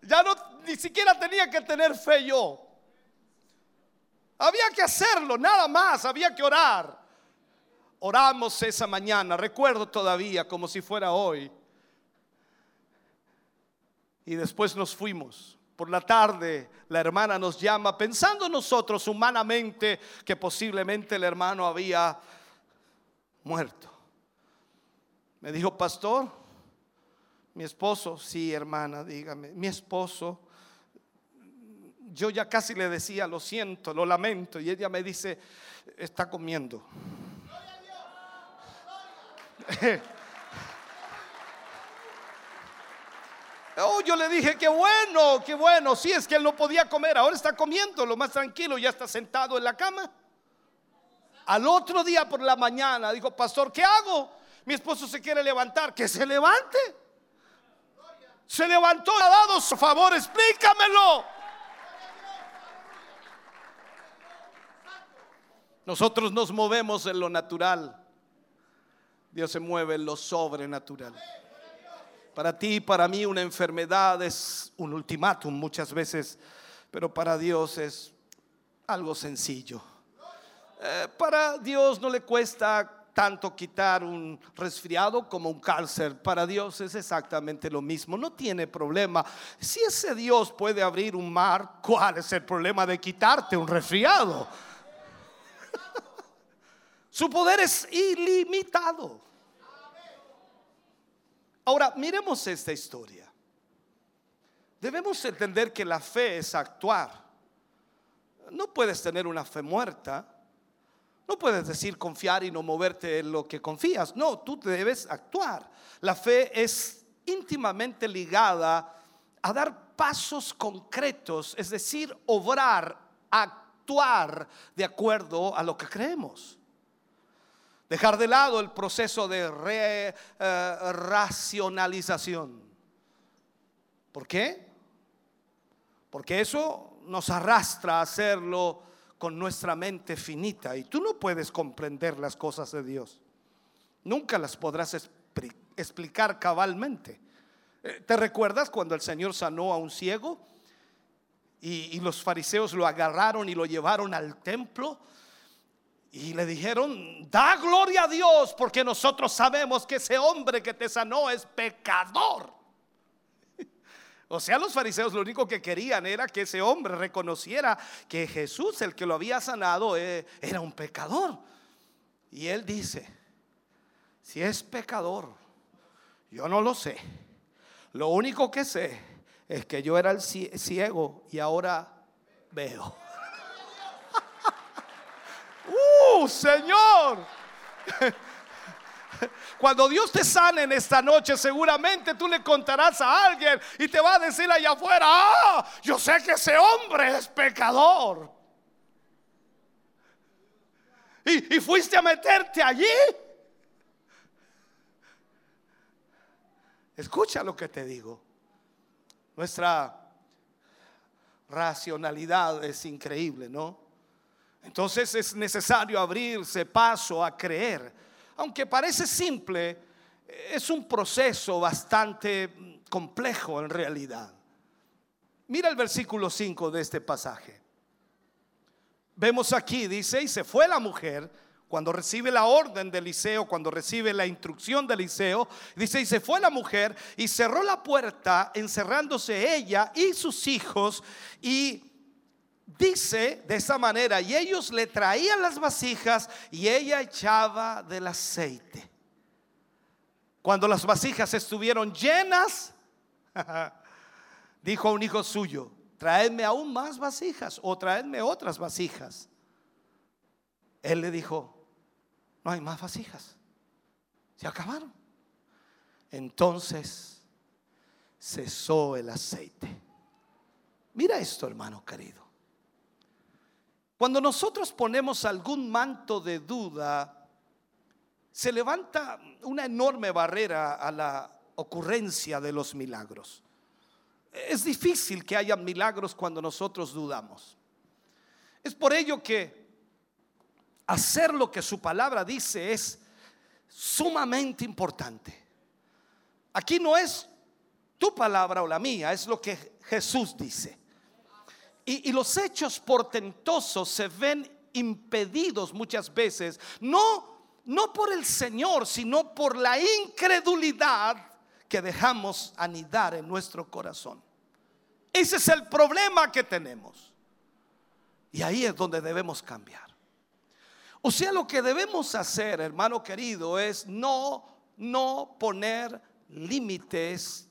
ya no, ni siquiera tenía que tener fe yo. Había que hacerlo, nada más, había que orar. Oramos esa mañana, recuerdo todavía como si fuera hoy. Y después nos fuimos. Por la tarde la hermana nos llama pensando nosotros humanamente que posiblemente el hermano había muerto. Me dijo, pastor, mi esposo, sí hermana, dígame, mi esposo, yo ya casi le decía, lo siento, lo lamento, y ella me dice, está comiendo. Oh, yo le dije, qué bueno, qué bueno. Sí, es que él no podía comer, ahora está comiendo, lo más tranquilo, ya está sentado en la cama. Al otro día por la mañana dijo, pastor, ¿qué hago? Mi esposo se quiere levantar, que se levante. Se levantó, ha dado su favor, explícamelo. Nosotros nos movemos en lo natural. Dios se mueve en lo sobrenatural. Para ti y para mí una enfermedad es un ultimátum muchas veces, pero para Dios es algo sencillo. Eh, para Dios no le cuesta tanto quitar un resfriado como un cáncer. Para Dios es exactamente lo mismo. No tiene problema. Si ese Dios puede abrir un mar, ¿cuál es el problema de quitarte un resfriado? Su poder es ilimitado. Ahora, miremos esta historia. Debemos entender que la fe es actuar. No puedes tener una fe muerta. No puedes decir confiar y no moverte en lo que confías. No, tú debes actuar. La fe es íntimamente ligada a dar pasos concretos, es decir, obrar, actuar de acuerdo a lo que creemos. Dejar de lado el proceso de re- eh, racionalización. ¿Por qué? Porque eso nos arrastra a hacerlo con nuestra mente finita y tú no puedes comprender las cosas de Dios. Nunca las podrás expli- explicar cabalmente. Eh, ¿Te recuerdas cuando el Señor sanó a un ciego y, y los fariseos lo agarraron y lo llevaron al templo? Y le dijeron, da gloria a Dios porque nosotros sabemos que ese hombre que te sanó es pecador. O sea, los fariseos lo único que querían era que ese hombre reconociera que Jesús, el que lo había sanado, eh, era un pecador. Y él dice, si es pecador, yo no lo sé. Lo único que sé es que yo era el cie- ciego y ahora veo. ¡Uh, Señor! Cuando Dios te sane en esta noche, seguramente tú le contarás a alguien y te va a decir allá afuera, ah, yo sé que ese hombre es pecador. ¿Y, y fuiste a meterte allí? Escucha lo que te digo. Nuestra racionalidad es increíble, ¿no? Entonces es necesario abrirse paso a creer. Aunque parece simple, es un proceso bastante complejo en realidad. Mira el versículo 5 de este pasaje. Vemos aquí, dice, y se fue la mujer cuando recibe la orden de Eliseo, cuando recibe la instrucción de Eliseo, dice, y se fue la mujer y cerró la puerta, encerrándose ella y sus hijos, y dice de esta manera, y ellos le traían las vasijas y ella echaba del aceite. Cuando las vasijas estuvieron llenas, dijo a un hijo suyo, traedme aún más vasijas o traedme otras vasijas. Él le dijo, no hay más vasijas, se acabaron. Entonces cesó el aceite. Mira esto, hermano querido. Cuando nosotros ponemos algún manto de duda, se levanta una enorme barrera a la ocurrencia de los milagros. es difícil que haya milagros cuando nosotros dudamos. Es por ello que hacer lo que su palabra dice es sumamente importante. Aquí no es tu palabra o la mía, es lo que Jesús dice. Y, los hechos portentosos se ven impedidos muchas veces, no, no por el Señor, sino por la incredulidad que dejamos anidar en nuestro corazón. Ese es el problema que tenemos. Y ahí es donde debemos cambiar. O sea, lo que debemos hacer, hermano querido, es no, no poner límites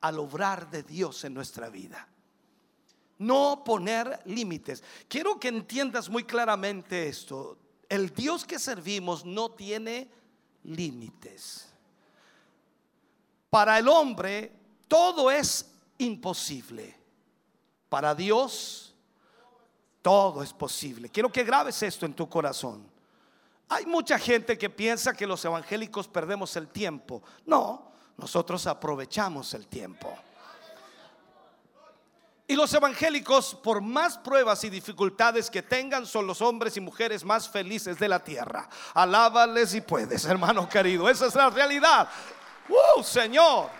al obrar de Dios en nuestra vida. No poner límites. Quiero que entiendas muy claramente esto. El Dios que servimos no tiene límites. Para el hombre todo es imposible. Para Dios todo es posible. Quiero que grabes esto en tu corazón. Hay mucha gente que piensa que los evangélicos perdemos el tiempo. No, nosotros aprovechamos el tiempo. Y los evangélicos, por más pruebas y dificultades que tengan, son los hombres y mujeres más felices de la tierra. Alábales si puedes, hermano querido. Esa es la realidad. ¡Uh, Señor!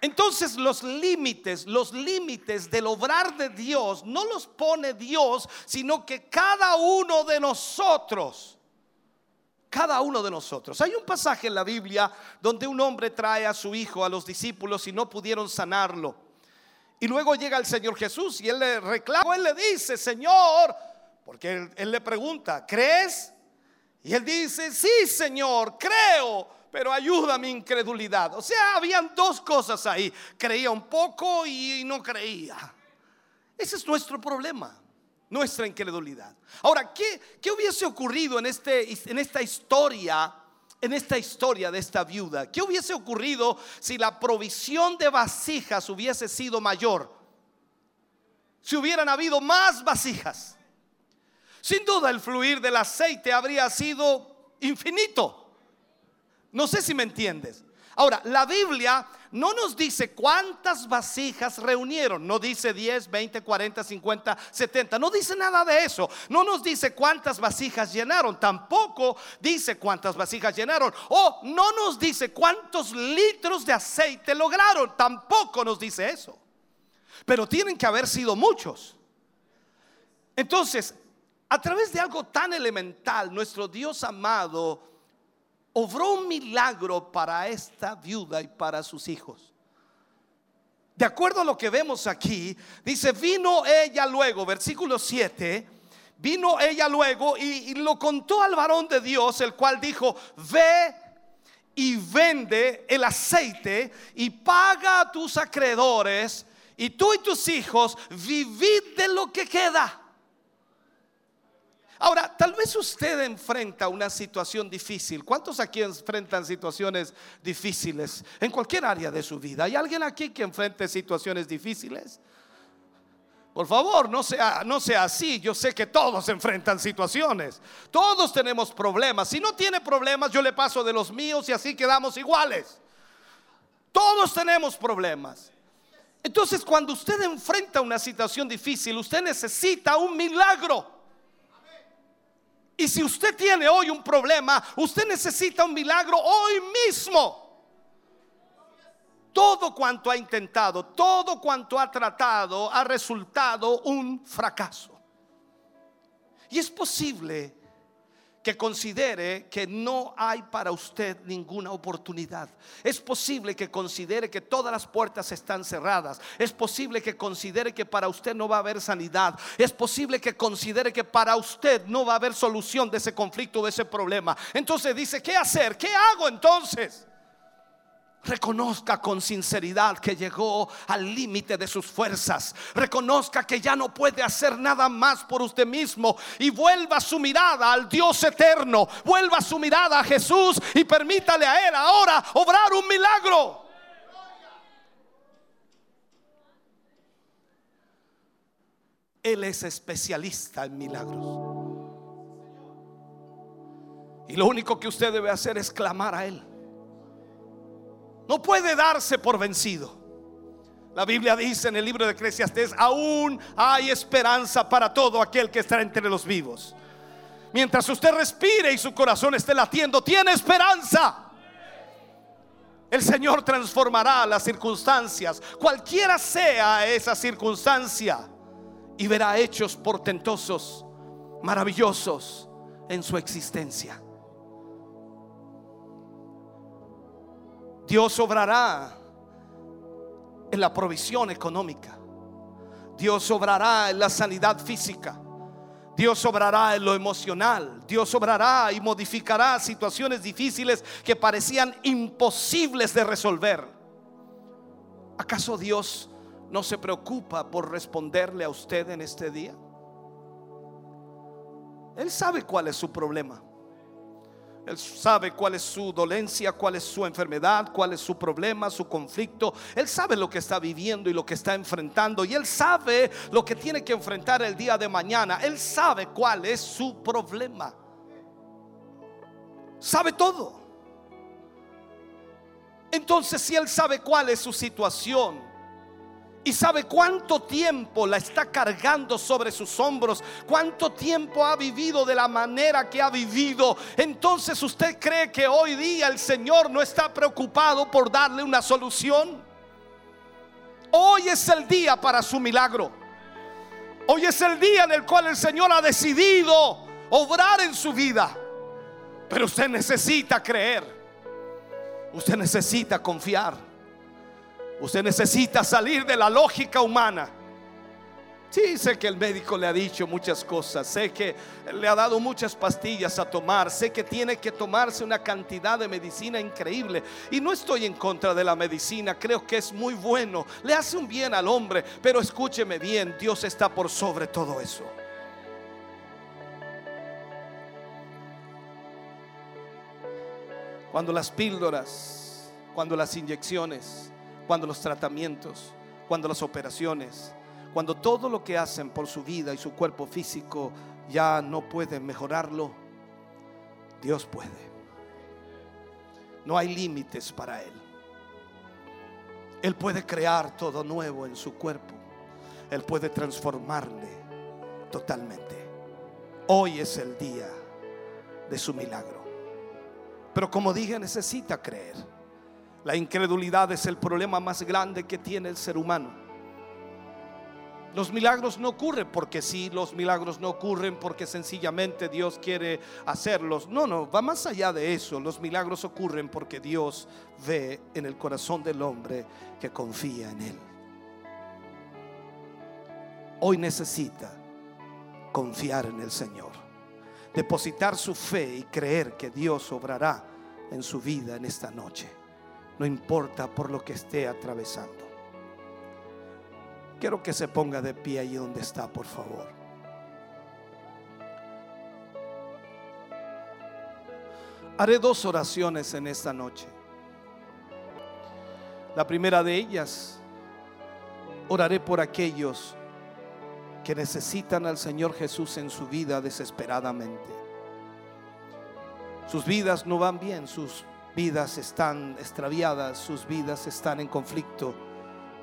Entonces los límites, los límites del obrar de Dios no los pone Dios, sino que cada uno de nosotros, cada uno de nosotros. Hay un pasaje en la Biblia donde un hombre trae a su hijo a los discípulos y no pudieron sanarlo. Y luego llega el Señor Jesús y él le reclama, él le dice, Señor, porque él, le pregunta, ¿crees? Y él dice, sí, Señor, creo pero ayuda a mi incredulidad. O sea, habían dos cosas ahí. Creía un poco y no creía. Ese es nuestro problema, nuestra incredulidad. Ahora, ¿qué, qué hubiese ocurrido en, este, en esta historia? En esta historia de esta viuda, ¿qué hubiese ocurrido si la provisión de vasijas hubiese sido mayor? Si hubieran habido más vasijas. Sin duda el fluir del aceite habría sido infinito. No sé si me entiendes. Ahora, la Biblia no nos dice cuántas vasijas reunieron. No dice 10, 20, 40, 50, 70. No dice nada de eso. No nos dice cuántas vasijas llenaron. Tampoco dice cuántas vasijas llenaron. O no nos dice cuántos litros de aceite lograron. Tampoco nos dice eso. Pero tienen que haber sido muchos. Entonces, a través de algo tan elemental, nuestro Dios amado obró un milagro para esta viuda y para sus hijos. De acuerdo a lo que vemos aquí, dice, vino ella luego, versículo 7, vino ella luego y, y, lo contó al varón de Dios, el cual dijo, ve y vende el aceite y paga a tus acreedores y tú y tus hijos vivid de lo que queda. Ahora, tal vez usted enfrenta una situación difícil. ¿Cuántos aquí enfrentan situaciones difíciles en cualquier área de su vida? ¿Hay alguien aquí que enfrente situaciones difíciles? Por favor, no sea, no sea así. Yo sé que todos enfrentan situaciones. Todos tenemos problemas. Si no tiene problemas, yo le paso de los míos y así quedamos iguales. Todos tenemos problemas. Entonces, cuando usted enfrenta una situación difícil, usted necesita un milagro. Y si usted tiene hoy un problema, usted necesita un milagro hoy mismo. Todo cuanto ha intentado, todo cuanto ha tratado, ha resultado un fracaso. Y es posible que considere que no hay para usted ninguna oportunidad. Es posible que considere que todas las puertas están cerradas. Es posible que considere que para usted no va a haber sanidad. Es posible que considere que para usted no va a haber solución de ese conflicto, de ese problema. Entonces dice, ¿qué hacer? ¿Qué hago entonces? Reconozca con sinceridad que llegó al límite de sus fuerzas. Reconozca que ya no puede hacer nada más por usted mismo. Y vuelva su mirada al Dios eterno. Vuelva su mirada a Jesús y permítale a Él ahora obrar un milagro. Él es especialista en milagros. Y lo único que usted debe hacer es clamar a Él. No puede darse por vencido. La Biblia dice en el libro de Eclesiastés, aún hay esperanza para todo aquel que está entre los vivos. Mientras usted respire y su corazón esté latiendo, tiene esperanza. El Señor transformará las circunstancias, cualquiera sea esa circunstancia, y verá hechos portentosos, maravillosos en su existencia. Dios obrará en la provisión económica. Dios obrará en la sanidad física. Dios obrará en lo emocional. Dios obrará y modificará situaciones difíciles que parecían imposibles de resolver. ¿Acaso Dios no se preocupa por responderle a usted en este día? Él sabe cuál es su problema. Él sabe cuál es su dolencia, cuál es su enfermedad, cuál es su problema, su conflicto. Él sabe lo que está viviendo y lo que está enfrentando. Y Él sabe lo que tiene que enfrentar el día de mañana. Él sabe cuál es su problema. Sabe todo. Entonces, si Él sabe cuál es su situación, y sabe cuánto tiempo la está cargando sobre sus hombros, cuánto tiempo ha vivido de la manera que ha vivido. Entonces usted cree que hoy día el Señor no está preocupado por darle una solución. Hoy es el día para su milagro. Hoy es el día en el cual el Señor ha decidido obrar en su vida. Pero usted necesita creer. Usted necesita confiar. Usted necesita salir de la lógica humana. Sí, sé que el médico le ha dicho muchas cosas, sé que le ha dado muchas pastillas a tomar, sé que tiene que tomarse una cantidad de medicina increíble. Y no estoy en contra de la medicina, creo que es muy bueno, le hace un bien al hombre, pero escúcheme bien, Dios está por sobre todo eso. Cuando las píldoras, cuando las inyecciones, cuando los tratamientos, cuando las operaciones, cuando todo lo que hacen por su vida y su cuerpo físico ya no pueden mejorarlo, Dios puede. No hay límites para Él. Él puede crear todo nuevo en su cuerpo. Él puede transformarle totalmente. Hoy es el día de su milagro. Pero como dije, necesita creer. La incredulidad es el problema más grande que tiene el ser humano. Los milagros no ocurren porque sí, los milagros no ocurren porque sencillamente Dios quiere hacerlos. No, no, va más allá de eso. Los milagros ocurren porque Dios ve en el corazón del hombre que confía en Él. Hoy necesita confiar en el Señor, depositar su fe y creer que Dios obrará en su vida en esta noche. No importa por lo que esté atravesando. Quiero que se ponga de pie ahí donde está, por favor. Haré dos oraciones en esta noche. La primera de ellas, oraré por aquellos que necesitan al Señor Jesús en su vida desesperadamente. Sus vidas no van bien, sus vidas están extraviadas, sus vidas están en conflicto,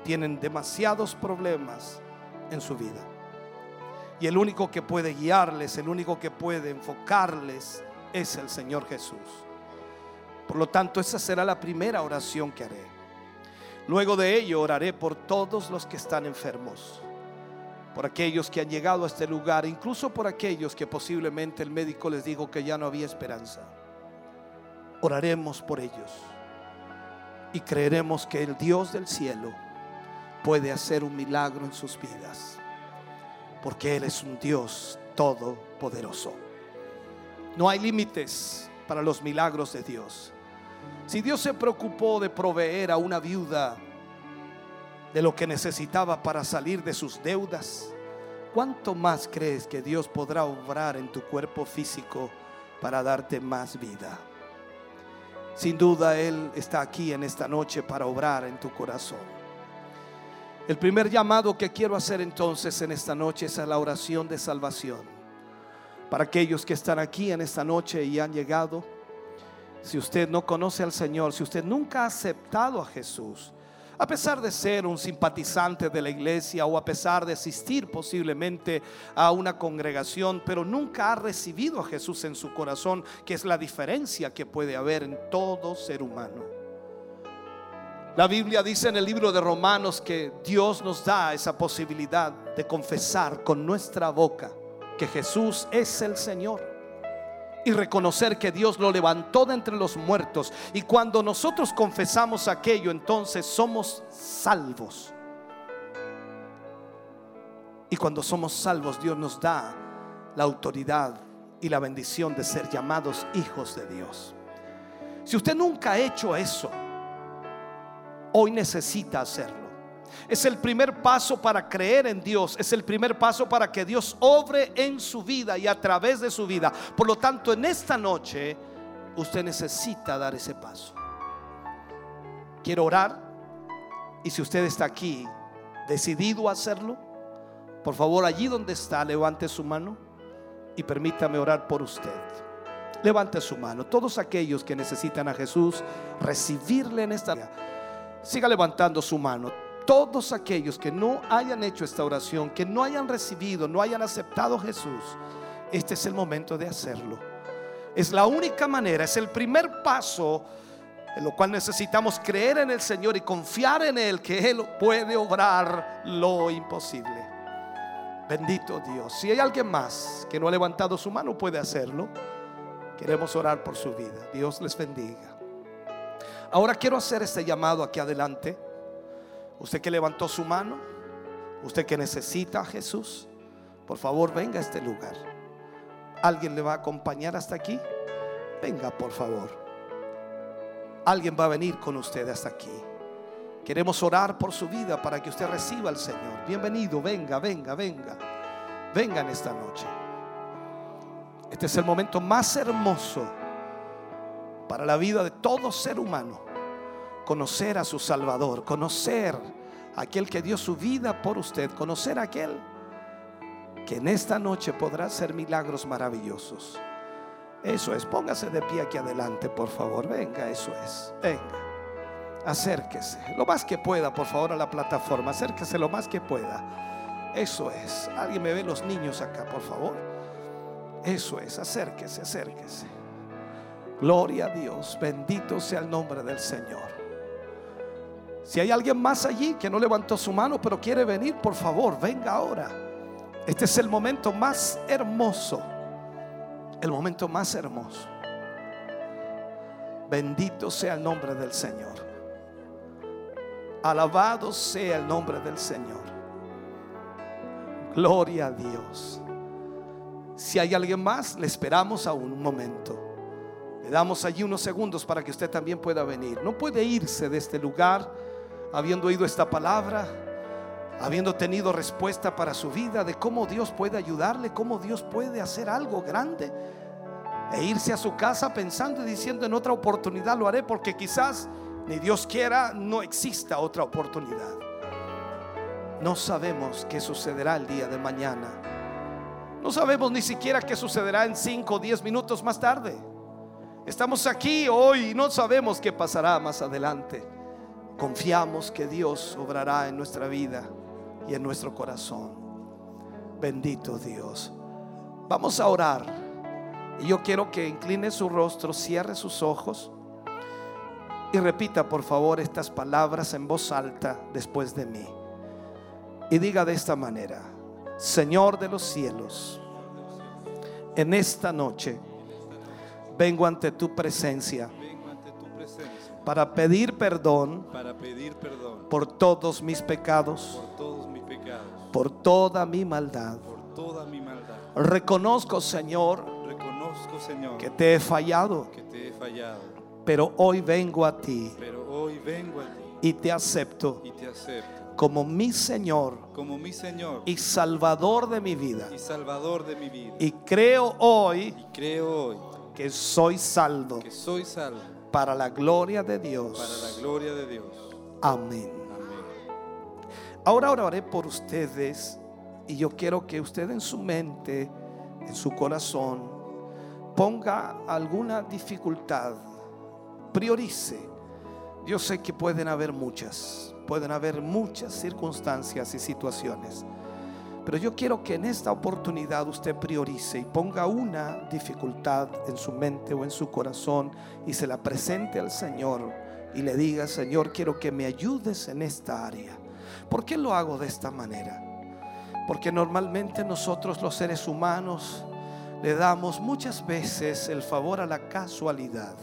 tienen demasiados problemas en su vida. Y el único que puede guiarles, el único que puede enfocarles es el Señor Jesús. Por lo tanto, esa será la primera oración que haré. Luego de ello oraré por todos los que están enfermos, por aquellos que han llegado a este lugar, incluso por aquellos que posiblemente el médico les dijo que ya no había esperanza. Oraremos por ellos y creeremos que el Dios del cielo puede hacer un milagro en sus vidas, porque Él es un Dios todopoderoso. No hay límites para los milagros de Dios. Si Dios se preocupó de proveer a una viuda de lo que necesitaba para salir de sus deudas, ¿cuánto más crees que Dios podrá obrar en tu cuerpo físico para darte más vida? Sin duda Él está aquí en esta noche para obrar en tu corazón. El primer llamado que quiero hacer entonces en esta noche es a la oración de salvación. Para aquellos que están aquí en esta noche y han llegado Si usted no conoce al Señor, si usted nunca ha aceptado a Jesús, a pesar de ser un simpatizante de la iglesia o a pesar de asistir posiblemente a una congregación, pero nunca ha recibido a Jesús en su corazón, que es la diferencia que puede haber en todo ser humano. La Biblia dice en el libro de Romanos que Dios nos da esa posibilidad de confesar con nuestra boca que Jesús es el Señor y reconocer que Dios lo levantó de entre los muertos. Y cuando nosotros confesamos aquello, entonces somos salvos. Y cuando somos salvos, Dios nos da la autoridad y la bendición de ser llamados hijos de Dios. Si usted nunca ha hecho eso, hoy necesita hacerlo. Es el primer paso para creer en Dios. Es el primer paso para que Dios obre en su vida y a través de su vida. Por lo tanto, en esta noche usted necesita dar ese paso. Quiero orar. Y si usted está aquí decidido a hacerlo, por favor, allí donde está, levante su mano y permítame orar por usted. Levante su mano. Todos aquellos que necesitan a Jesús, recibirle en esta... Siga levantando su mano todos aquellos que no hayan hecho esta oración, que no hayan recibido, no hayan aceptado a Jesús, este es el momento de hacerlo. Es la única manera, es el primer paso en lo cual necesitamos creer en el Señor y confiar en Él, que Él puede obrar lo imposible. Bendito Dios. Si hay alguien más que no ha levantado su mano, puede hacerlo. Queremos orar por su vida. Dios les bendiga. Ahora quiero hacer este llamado aquí adelante. Usted que levantó su mano, usted que necesita a Jesús, por favor venga a este lugar. ¿Alguien le va a acompañar hasta aquí? Venga, por favor. Alguien va a venir con usted hasta aquí. Queremos orar por su vida para que usted reciba al Señor. Bienvenido, venga, venga, venga. Venga en esta noche. Este es el momento más hermoso para la vida de todo ser humano conocer a su Salvador, conocer a aquel que dio su vida por usted, conocer a aquel que en esta noche podrá hacer milagros maravillosos. Eso es, póngase de pie aquí adelante, por favor. Venga, eso es. Venga. Acérquese. Lo más que pueda, por favor, a la plataforma. Acérquese lo más que pueda. Eso es. Alguien me ve los niños acá, por favor. Eso es. Acérquese, acérquese. Gloria a Dios. Bendito sea el nombre del Señor. Si hay alguien más allí que no levantó su mano pero quiere venir, por favor, venga ahora. Este es el momento más hermoso. El momento más hermoso. Bendito sea el nombre del Señor. Alabado sea el nombre del Señor. Gloria a Dios. Si hay alguien más, le esperamos aún un momento. Le damos allí unos segundos para que usted también pueda venir. No puede irse de este lugar habiendo oído esta palabra, habiendo tenido respuesta para su vida de cómo Dios puede ayudarle, cómo Dios puede hacer algo grande, e irse a su casa pensando y diciendo en otra oportunidad lo haré porque quizás ni Dios quiera no exista otra oportunidad. No sabemos qué sucederá el día de mañana. No sabemos ni siquiera qué sucederá en 5 o 10 minutos más tarde. Estamos aquí hoy y no sabemos qué pasará más adelante. Confiamos que Dios obrará en nuestra vida y en nuestro corazón. Bendito Dios. Vamos a orar. Y yo quiero que incline su rostro, cierre sus ojos y repita por favor estas palabras en voz alta después de mí. Y diga de esta manera, Señor de los cielos, en esta noche vengo ante tu presencia para pedir perdón para pedir perdón por todos mis pecados, por todos mis pecados, por toda mi maldad. por toda mi maldad. Reconozco, Señor, Reconozco, Señor, que te he fallado, que te he fallado, pero hoy vengo a ti pero hoy vengo a ti y te acepto y te acepto como mi Señor como mi Señor y Salvador de mi vida. y Salvador de mi vida. Y creo hoy Y creo hoy que soy salvo que soy salvo para la gloria de para la Dios. gloria de Dios. Amén. Amén. Ahora oraré por ustedes y yo quiero que usted en su mente, en su corazón, ponga alguna dificultad priorice. Yo sé que pueden haber muchas, pueden haber muchas circunstancias y situaciones. Pero yo quiero que en esta oportunidad usted priorice y ponga una dificultad en su mente o en su corazón y se la presente al Señor y le diga, Señor, quiero que me ayudes en esta área. ¿Por qué lo hago de esta manera? Porque normalmente nosotros los seres humanos le damos muchas veces el favor a la casualidad.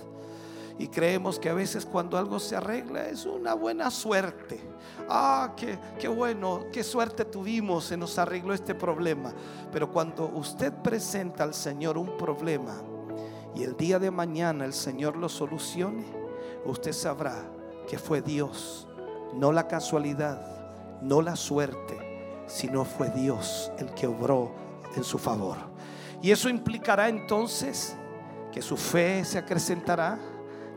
Y creemos que a veces cuando algo se arregla es una buena suerte. Ah, qué, qué bueno, qué suerte tuvimos, se nos arregló este problema. Pero cuando usted presenta al Señor un problema y el día de mañana el Señor lo solucione, usted sabrá que fue Dios, no la casualidad, no la suerte, sino fue Dios el que obró en su favor. Y eso implicará entonces que su fe se acrecentará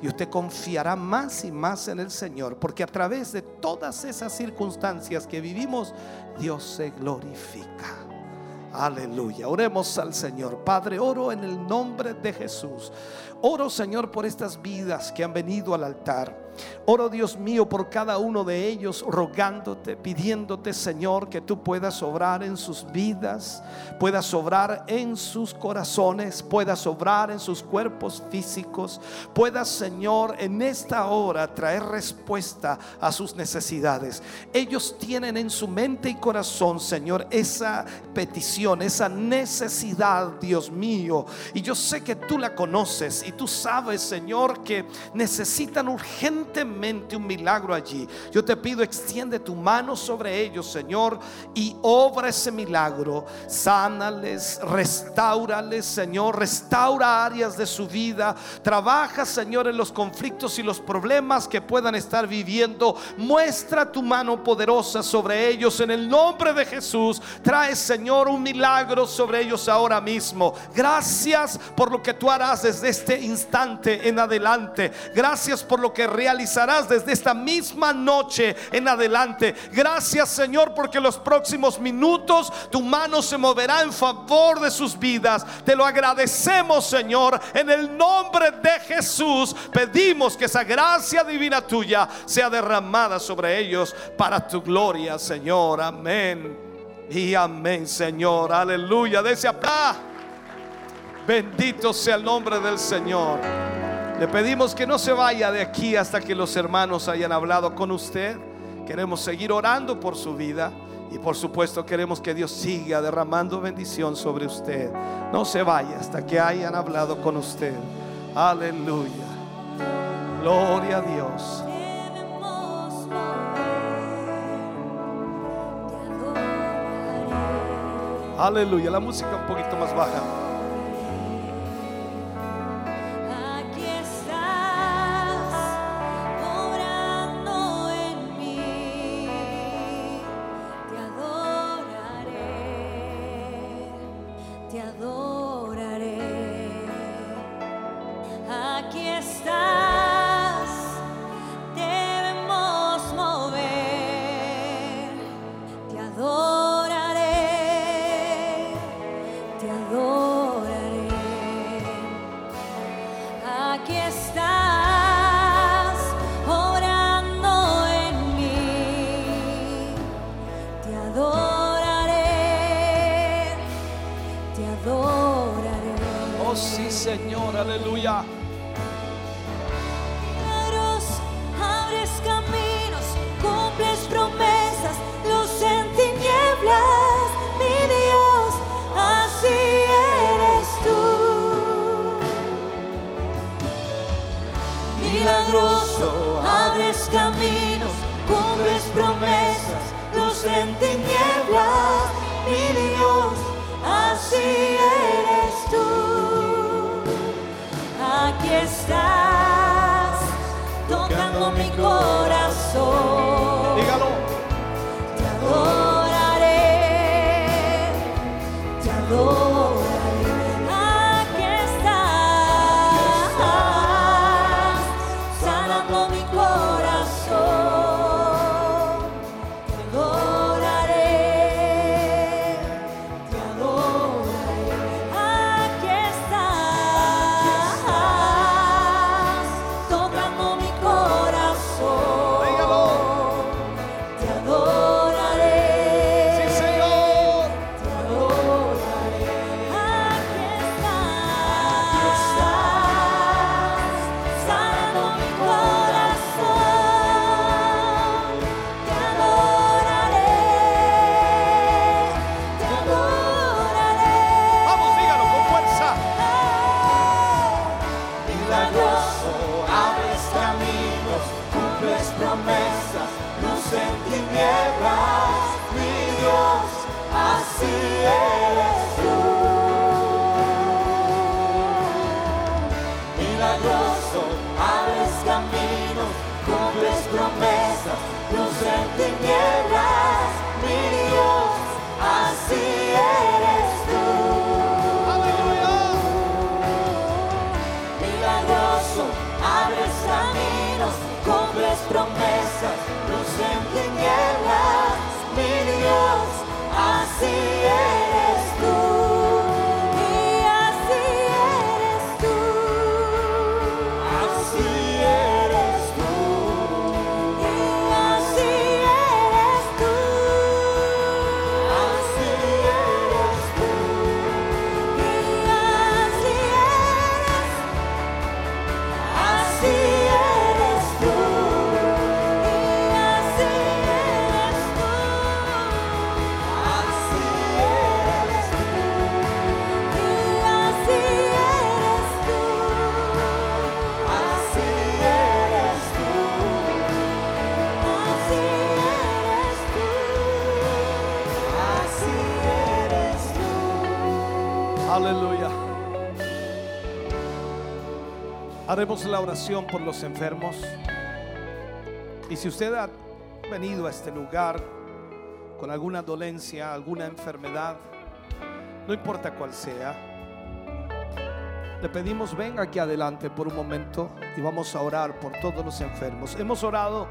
y usted confiará más y más en el Señor, porque a través de todas esas circunstancias que vivimos, Dios se glorifica. Aleluya. Oremos al Señor. Padre, oro en el nombre de Jesús. Oro, Señor, por estas vidas que han venido al altar. Oro, Dios mío, por cada uno de ellos, rogándote, pidiéndote, Señor, que tú puedas obrar en sus vidas, puedas obrar en sus corazones, puedas obrar en sus cuerpos físicos, puedas, Señor, en esta hora traer respuesta a sus necesidades. Ellos tienen en su mente y corazón, Señor, esa petición, esa necesidad, Dios mío. Y yo sé que tú la conoces y tú sabes, Señor, que necesitan urgentemente un milagro allí. Yo te pido, extiende tu mano sobre ellos, Señor, y obra ese milagro. Sánales, restaurales, Señor, restaura áreas de su vida. Trabaja, Señor, en los conflictos y los problemas que puedan estar viviendo. Muestra tu mano poderosa sobre ellos en el nombre de Jesús. Trae, Señor, un milagro sobre ellos ahora mismo. Gracias por lo que tú harás desde este instante en adelante. Gracias por lo que realizarás desde esta misma noche en adelante. Gracias Señor porque los próximos minutos tu mano se moverá en favor de sus vidas. Te lo agradecemos Señor. En el nombre de Jesús pedimos que esa gracia divina tuya sea derramada sobre ellos para tu gloria Señor. Amén. Y amén Señor. Aleluya. De ese apá. Bendito sea el nombre del Señor. Le pedimos que no se vaya de aquí hasta que los hermanos hayan hablado con usted. Queremos seguir orando por su vida y por supuesto queremos que Dios siga derramando bendición sobre usted. No se vaya hasta que hayan hablado con usted. Aleluya. Gloria a Dios. Aleluya. La música un poquito más baja. Haremos la oración por los enfermos. Y si usted ha venido a este lugar con alguna dolencia, alguna enfermedad, no importa cuál sea, le pedimos venga aquí adelante por un momento y vamos a orar por todos los enfermos. Hemos orado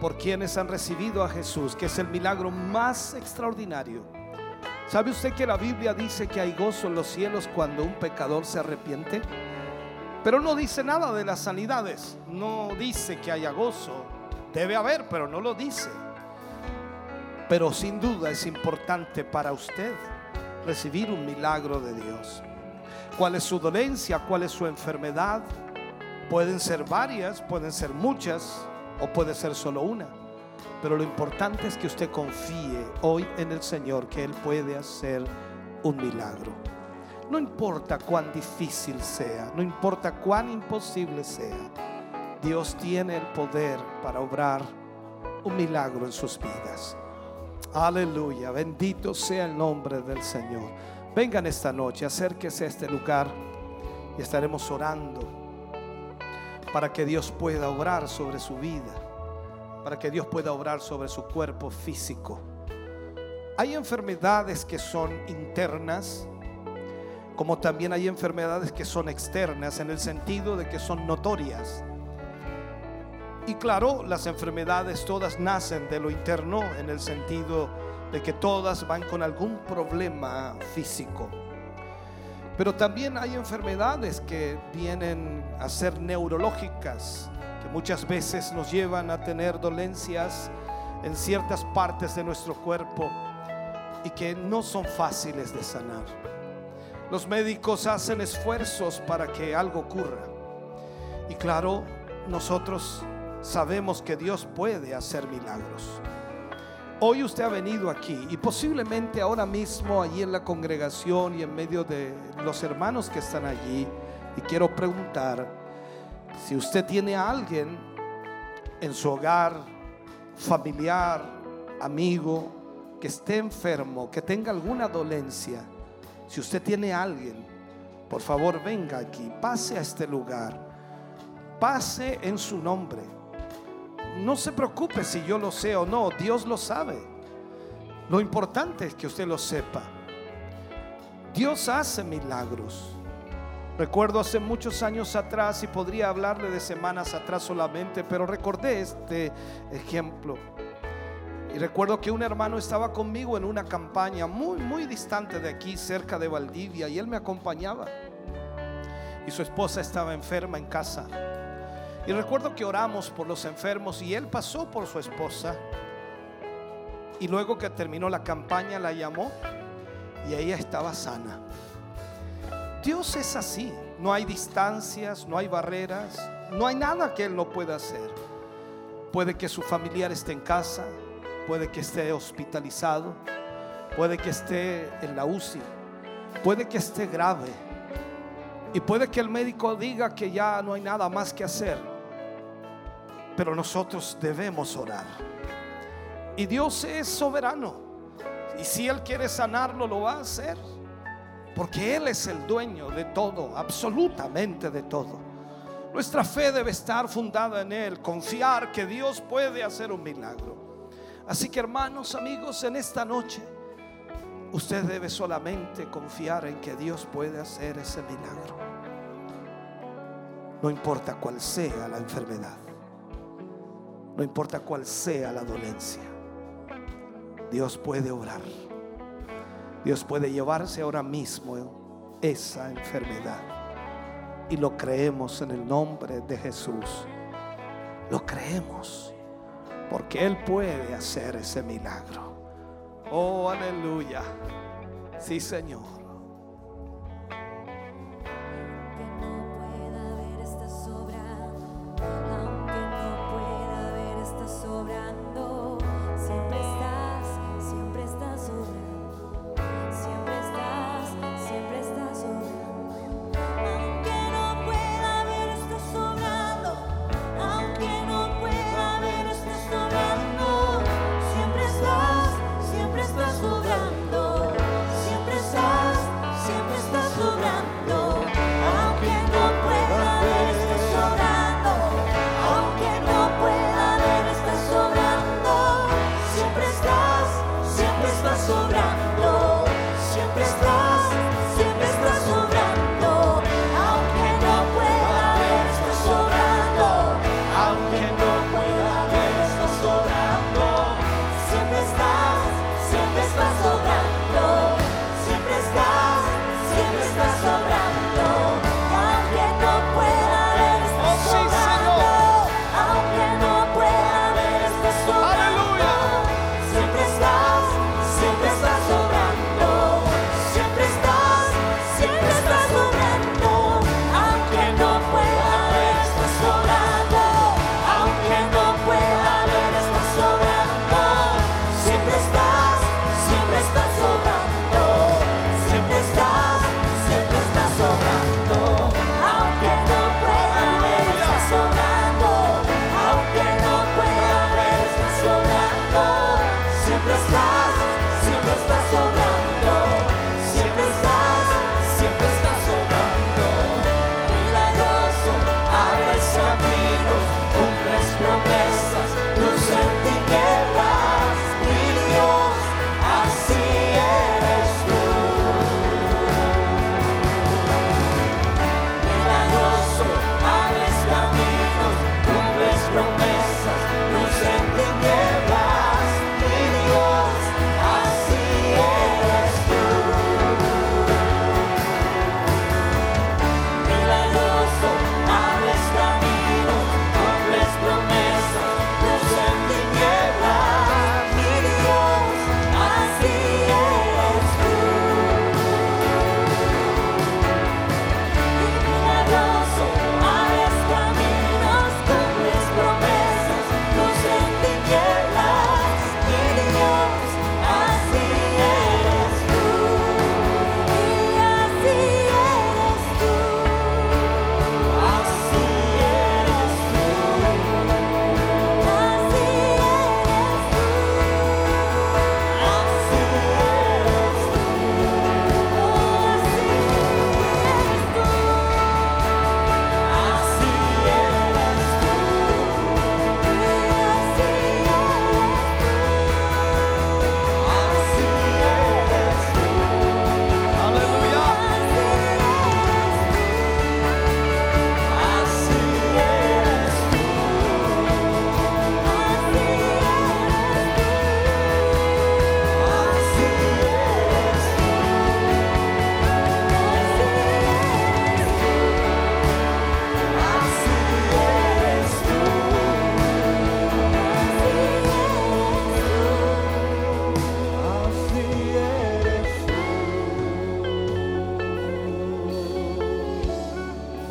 por quienes han recibido a Jesús, que es el milagro más extraordinario. ¿Sabe usted que la Biblia dice que hay gozo en los cielos cuando un pecador se arrepiente? Pero no dice nada de las sanidades. No dice que haya gozo. Debe haber, pero no lo dice. Pero sin duda es importante para usted recibir un milagro de Dios. ¿Cuál es su dolencia? ¿Cuál es su enfermedad? Pueden ser varias, pueden ser muchas o puede ser solo una. Pero lo importante es que usted confíe hoy en el Señor que Él puede hacer un milagro. No importa cuán difícil sea, no importa cuán imposible sea, Dios tiene el poder para obrar un milagro en sus vidas. Aleluya, bendito sea el nombre del Señor. Vengan esta noche, acérquese a este lugar y estaremos orando para que Dios pueda obrar sobre su vida, para que Dios pueda obrar sobre su cuerpo físico. Hay enfermedades que son internas, como también hay enfermedades que son externas en el sentido de que son notorias. Y claro, las enfermedades todas nacen de lo interno en el sentido de que todas van con algún problema físico. Pero también hay enfermedades que vienen a ser neurológicas, que muchas veces nos llevan a tener dolencias en ciertas partes de nuestro cuerpo y que no son fáciles de sanar. Los médicos hacen esfuerzos para que algo ocurra. Y claro, nosotros sabemos que Dios puede hacer milagros. Hoy usted ha venido aquí y posiblemente ahora mismo allí en la congregación y en medio de los hermanos que están allí. Y quiero preguntar si usted tiene a alguien en su hogar, familiar, amigo, que esté enfermo, que tenga alguna dolencia. Si usted tiene a alguien, por favor venga aquí, pase a este lugar, pase en su nombre. No se preocupe si yo lo sé o no, Dios lo sabe. Lo importante es que usted lo sepa. Dios hace milagros. Recuerdo hace muchos años atrás y podría hablarle de semanas atrás solamente, pero recordé este ejemplo. Y recuerdo que un hermano estaba conmigo en una campaña muy, muy distante de aquí, cerca de Valdivia, y él me acompañaba. Y su esposa estaba enferma en casa. Y recuerdo que oramos por los enfermos y él pasó por su esposa. Y luego que terminó la campaña la llamó y ella estaba sana. Dios es así. No hay distancias, no hay barreras, no hay nada que Él no pueda hacer. Puede que su familiar esté en casa, puede que esté hospitalizado, puede que esté en la UCI, puede que esté grave y puede que el médico diga que ya no hay nada más que hacer, pero nosotros debemos orar. Y Dios es soberano. Y si Él quiere sanarlo, lo va a hacer. Porque Él es el dueño de todo, absolutamente de todo. Nuestra fe debe estar fundada en Él, confiar que Dios puede hacer un milagro. Así que hermanos, amigos, en esta noche usted debe solamente confiar en que Dios puede hacer ese milagro. No importa cuál sea la enfermedad, no importa cuál sea la dolencia, Dios puede obrar. Dios puede llevarse ahora mismo esa enfermedad. Y lo creemos en el nombre de Jesús. Lo creemos. Porque Él puede hacer ese milagro. Oh, aleluya. Sí, Señor.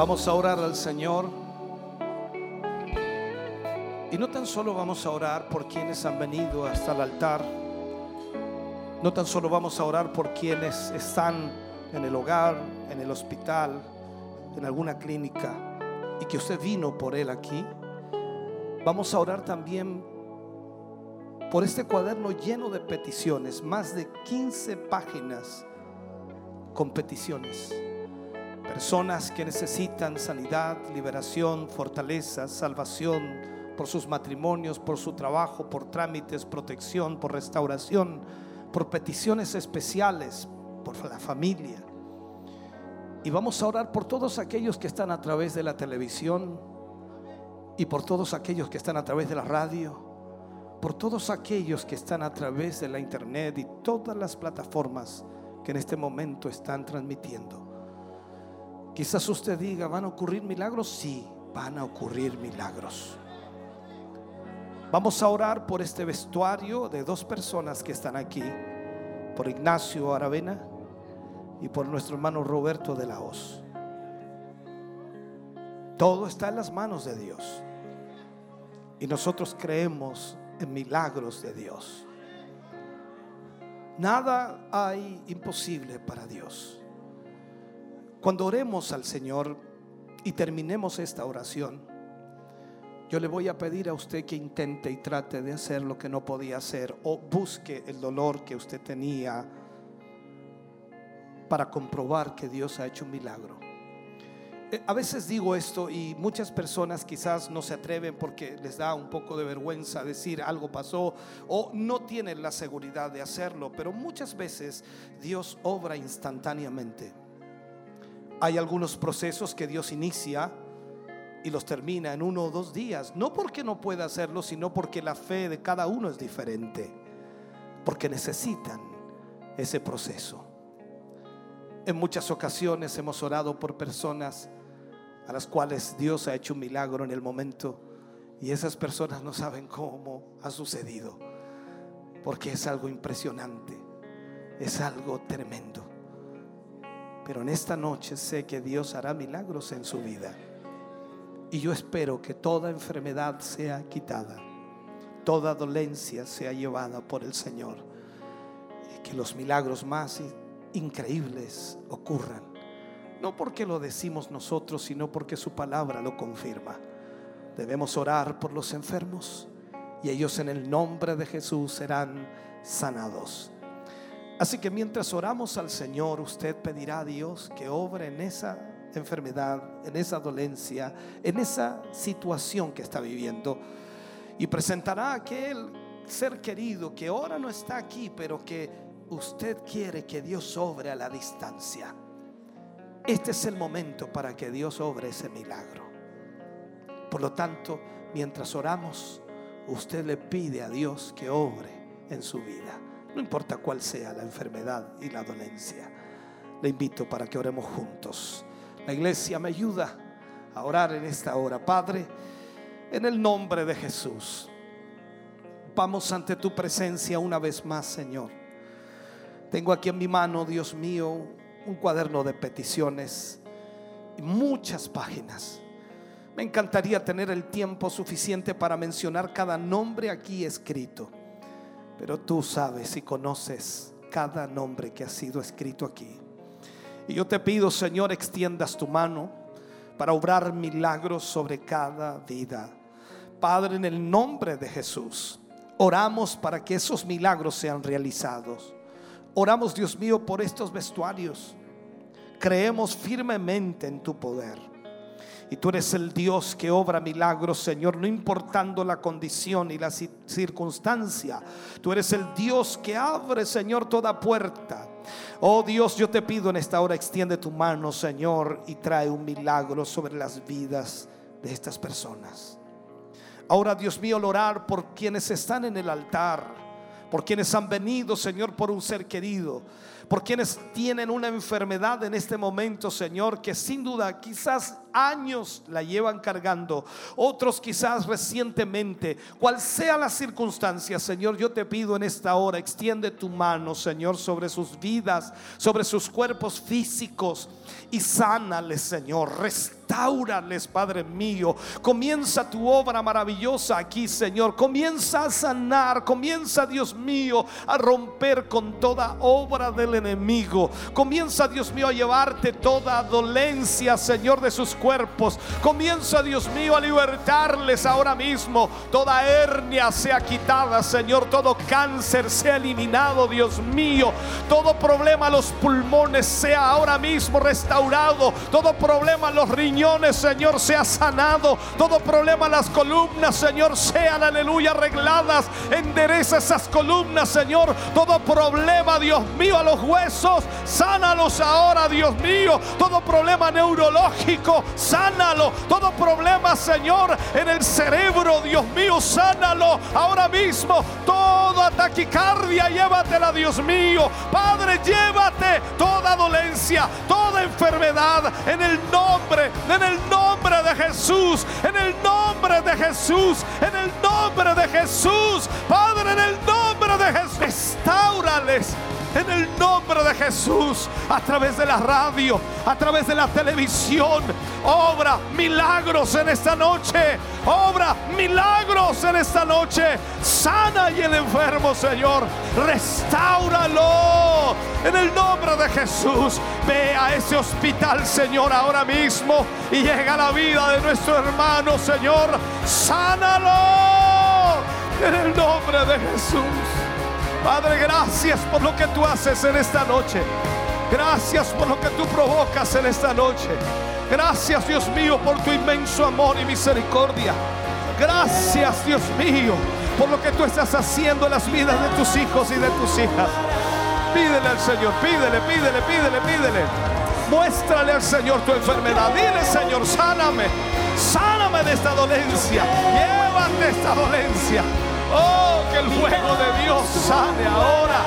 Vamos a orar al Señor. Y no tan solo vamos a orar por quienes han venido hasta el altar, no tan solo vamos a orar por quienes están en el hogar, en el hospital, en alguna clínica, y que usted vino por él aquí, vamos a orar también por este cuaderno lleno de peticiones, más de 15 páginas con peticiones. Personas que necesitan sanidad, liberación, fortaleza, salvación por sus matrimonios, por su trabajo, por trámites, protección, por restauración, por peticiones especiales, por la familia. Y vamos a orar por todos aquellos que están a través de la televisión y por todos aquellos que están a través de la radio, por todos aquellos que están a través de la internet y todas las plataformas que en este momento están transmitiendo. Quizás usted diga, ¿van a ocurrir milagros? Sí, van a ocurrir milagros. Vamos a orar por este vestuario de dos personas que están aquí, por Ignacio Aravena y por nuestro hermano Roberto de la Hoz. Todo está en las manos de Dios. Y nosotros creemos en milagros de Dios. Nada hay imposible para Dios. Cuando oremos al Señor y terminemos esta oración, yo le voy a pedir a usted que intente y trate de hacer lo que no podía hacer o busque el dolor que usted tenía para comprobar que Dios ha hecho un milagro. Eh, A veces digo esto y muchas personas quizás no se atreven porque les da un poco de vergüenza decir algo pasó o no tienen la seguridad de hacerlo, pero muchas veces Dios obra instantáneamente. Hay algunos procesos que Dios inicia y los termina en uno o dos días, no porque no pueda hacerlo, sino porque la fe de cada uno es diferente, porque necesitan ese proceso. En muchas ocasiones hemos orado por personas a las cuales Dios ha hecho un milagro en el momento y esas personas no saben cómo ha sucedido, porque es algo impresionante, es algo tremendo. Pero en esta noche sé que Dios hará milagros en su vida. Y yo espero que toda enfermedad sea quitada, toda dolencia sea llevada por el Señor, y que los milagros más increíbles ocurran. No porque lo decimos nosotros, sino porque su palabra lo confirma. Debemos orar por los enfermos y ellos en el nombre de Jesús serán sanados. Así que mientras oramos al Señor, usted pedirá a Dios que obre en esa enfermedad, en esa dolencia, en esa situación que está viviendo. Y presentará a aquel ser querido que ahora no está aquí, pero que usted quiere que Dios obre a la distancia. Este es el momento para que Dios obre ese milagro. Por lo tanto, mientras oramos, usted le pide a Dios que obre en su vida. No importa cuál sea la enfermedad y la dolencia. Le invito para que oremos juntos. La iglesia me ayuda a orar en esta hora. Padre, en el nombre de Jesús, vamos ante tu presencia una vez más, Señor. Tengo aquí en mi mano, Dios mío, un cuaderno de peticiones y muchas páginas. Me encantaría tener el tiempo suficiente para mencionar cada nombre aquí escrito. Pero tú sabes y conoces cada nombre que ha sido escrito aquí. Y yo te pido, Señor, extiendas tu mano para obrar milagros sobre cada vida. Padre, en el nombre de Jesús, oramos para que esos milagros sean realizados. Oramos, Dios mío, por estos vestuarios. Creemos firmemente en tu poder. Y tú eres el Dios que obra milagros, Señor, no importando la condición y la ci- circunstancia. Tú eres el Dios que abre, Señor, toda puerta. Oh Dios, yo te pido en esta hora, extiende tu mano, Señor, y trae un milagro sobre las vidas de estas personas. Ahora, Dios mío, al orar por quienes están en el altar, por quienes han venido, Señor, por un ser querido, por quienes tienen una enfermedad en este momento, Señor, que sin duda quizás años la llevan cargando, otros quizás recientemente, cual sea la circunstancia, Señor, yo te pido en esta hora, extiende tu mano, Señor, sobre sus vidas, sobre sus cuerpos físicos y sánales, Señor, restaura Restaurales, Padre mío. Comienza tu obra maravillosa aquí, Señor. Comienza a sanar, comienza, Dios mío, a romper con toda obra del enemigo. Comienza, Dios mío, a llevarte toda dolencia, Señor, de sus cuerpos. Comienza, Dios mío, a libertarles ahora mismo. Toda hernia sea quitada, Señor. Todo cáncer sea eliminado, Dios mío. Todo problema a los pulmones sea ahora mismo restaurado. Todo problema a los riñones, Señor, sea sanado. Todo problema a las columnas, Señor, sean, aleluya, arregladas. Endereza esas columnas, Señor. Todo problema, Dios mío, a los huesos, sánalos ahora, Dios mío. Todo problema neurológico, sánalo. Todo problema, Señor, en el cerebro, Dios mío, sánalo ahora mismo. Toda taquicardia, llévatela, Dios mío. Padre, llévate toda dolencia, toda enfermedad en el nombre, en el nombre de Jesús, en el nombre de Jesús, en el nombre de Jesús. Padre, en el nombre de Jesús, restaurales. En el nombre de Jesús, a través de la radio, a través de la televisión, obra milagros en esta noche. Obra milagros en esta noche. Sana y el enfermo, Señor. Restáuralo. En el nombre de Jesús, ve a ese hospital, Señor, ahora mismo. Y llega la vida de nuestro hermano, Señor. Sánalo. En el nombre de Jesús. Padre, gracias por lo que tú haces en esta noche. Gracias por lo que tú provocas en esta noche. Gracias, Dios mío, por tu inmenso amor y misericordia. Gracias, Dios mío, por lo que tú estás haciendo en las vidas de tus hijos y de tus hijas. Pídele al Señor, pídele, pídele, pídele, pídele. Muéstrale al Señor tu enfermedad. Dile, Señor, sáname. Sáname de esta dolencia. Llévate esta dolencia. Oh, que el fuego de Dios sane ahora.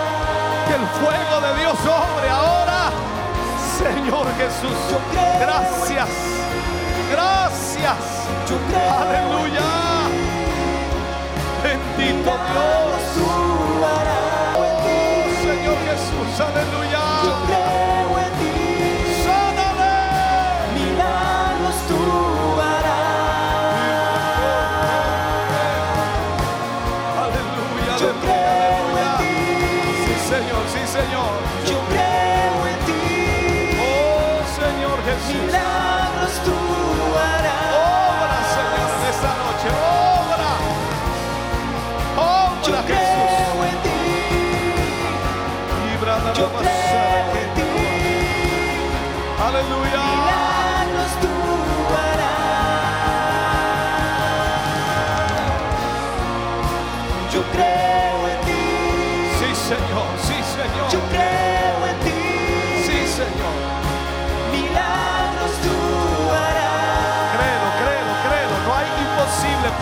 Que el fuego de Dios sobre ahora. Señor Jesús, gracias. Gracias. Aleluya. Bendito Dios. Oh, Señor Jesús, aleluya.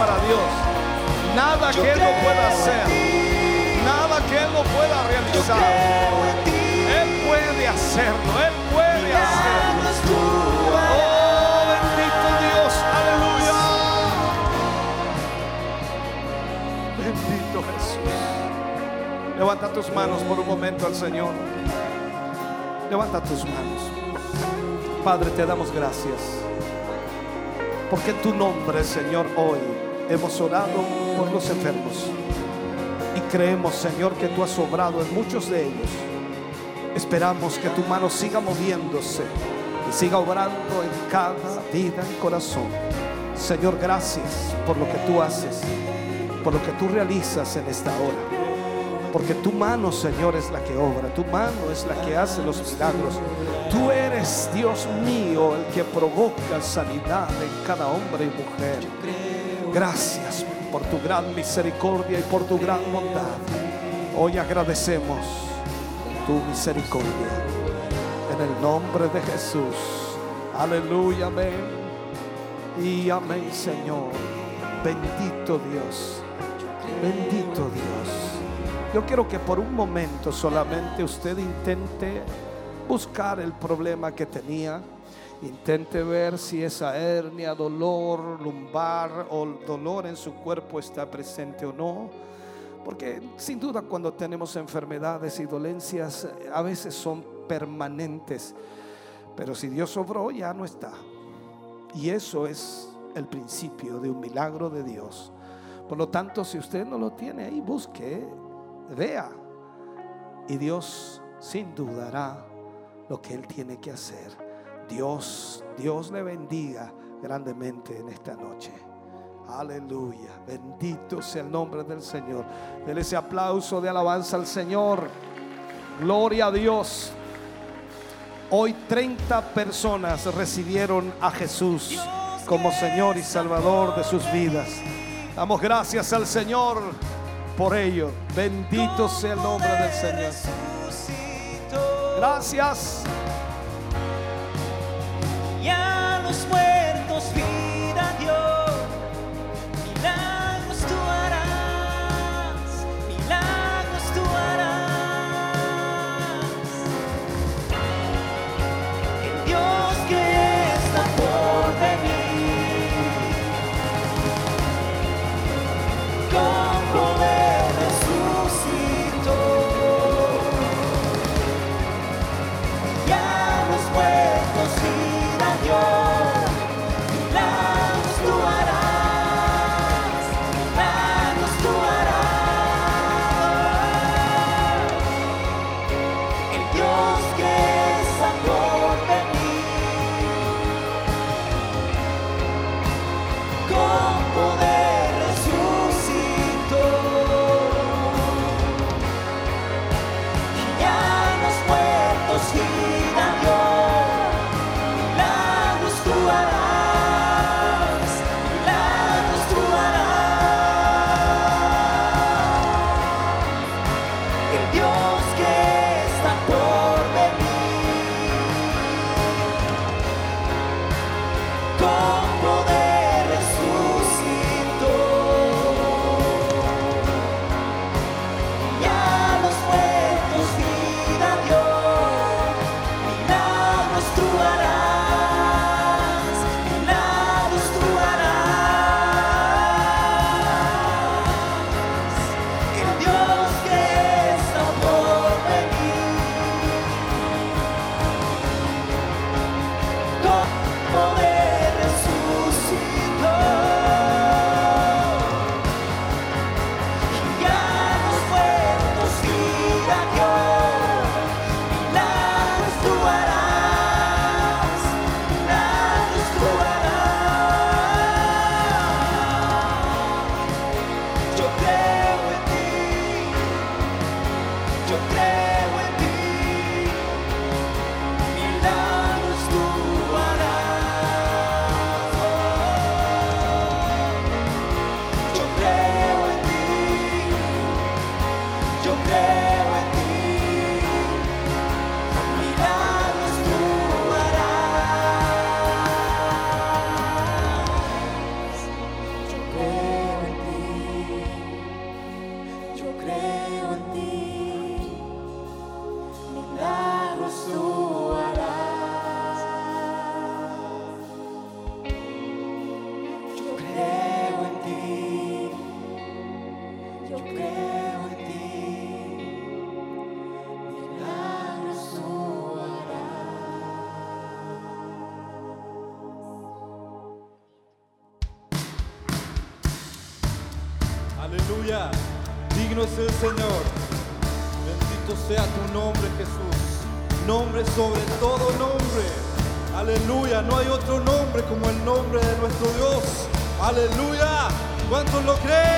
Para Dios. Nada que Él no pueda hacer. Nada que Él no pueda realizar. Él puede hacerlo. Él puede hacerlo. Oh, bendito Dios. Aleluya. Bendito Jesús. Levanta tus manos por un momento al Señor. Levanta tus manos. Padre, te damos gracias. Porque tu nombre, Señor, hoy hemos orado por los enfermos. Y creemos, Señor, que tú has obrado en muchos de ellos. Esperamos que tu mano siga moviéndose y siga obrando en cada vida y corazón. Señor, gracias por lo que tú haces, por lo que tú realizas en esta hora. Porque tu mano, Señor, es la que obra, tu mano es la que hace los milagros. Tú eres, Dios mío, el que provoca sanidad en cada hombre y mujer. Gracias por tu gran misericordia y por tu gran bondad. Hoy agradecemos tu misericordia. En el nombre de Jesús. Aleluya, amén. Y amén, Señor. Bendito Dios. Bendito Dios. Yo quiero que por un momento solamente usted intente buscar el problema que tenía. Intente ver si esa hernia, dolor lumbar o dolor en su cuerpo está presente o no. Porque sin duda cuando tenemos enfermedades y dolencias eh, a veces son permanentes. Pero si Dios sobró ya no está. Y eso es el principio de un milagro de Dios. Por lo tanto, si usted no lo tiene ahí, busque, vea. Y Dios sin dudará lo que Él tiene que hacer. Dios, Dios le bendiga grandemente en esta noche. Aleluya. Bendito sea el nombre del Señor. Dele ese aplauso de alabanza al Señor. Gloria a Dios. Hoy 30 personas recibieron a Jesús como Señor y Salvador de sus vidas. Damos gracias al Señor por ello. Bendito sea el nombre del Señor. Gracias. Aleluya. ¿Cuántos lo creen?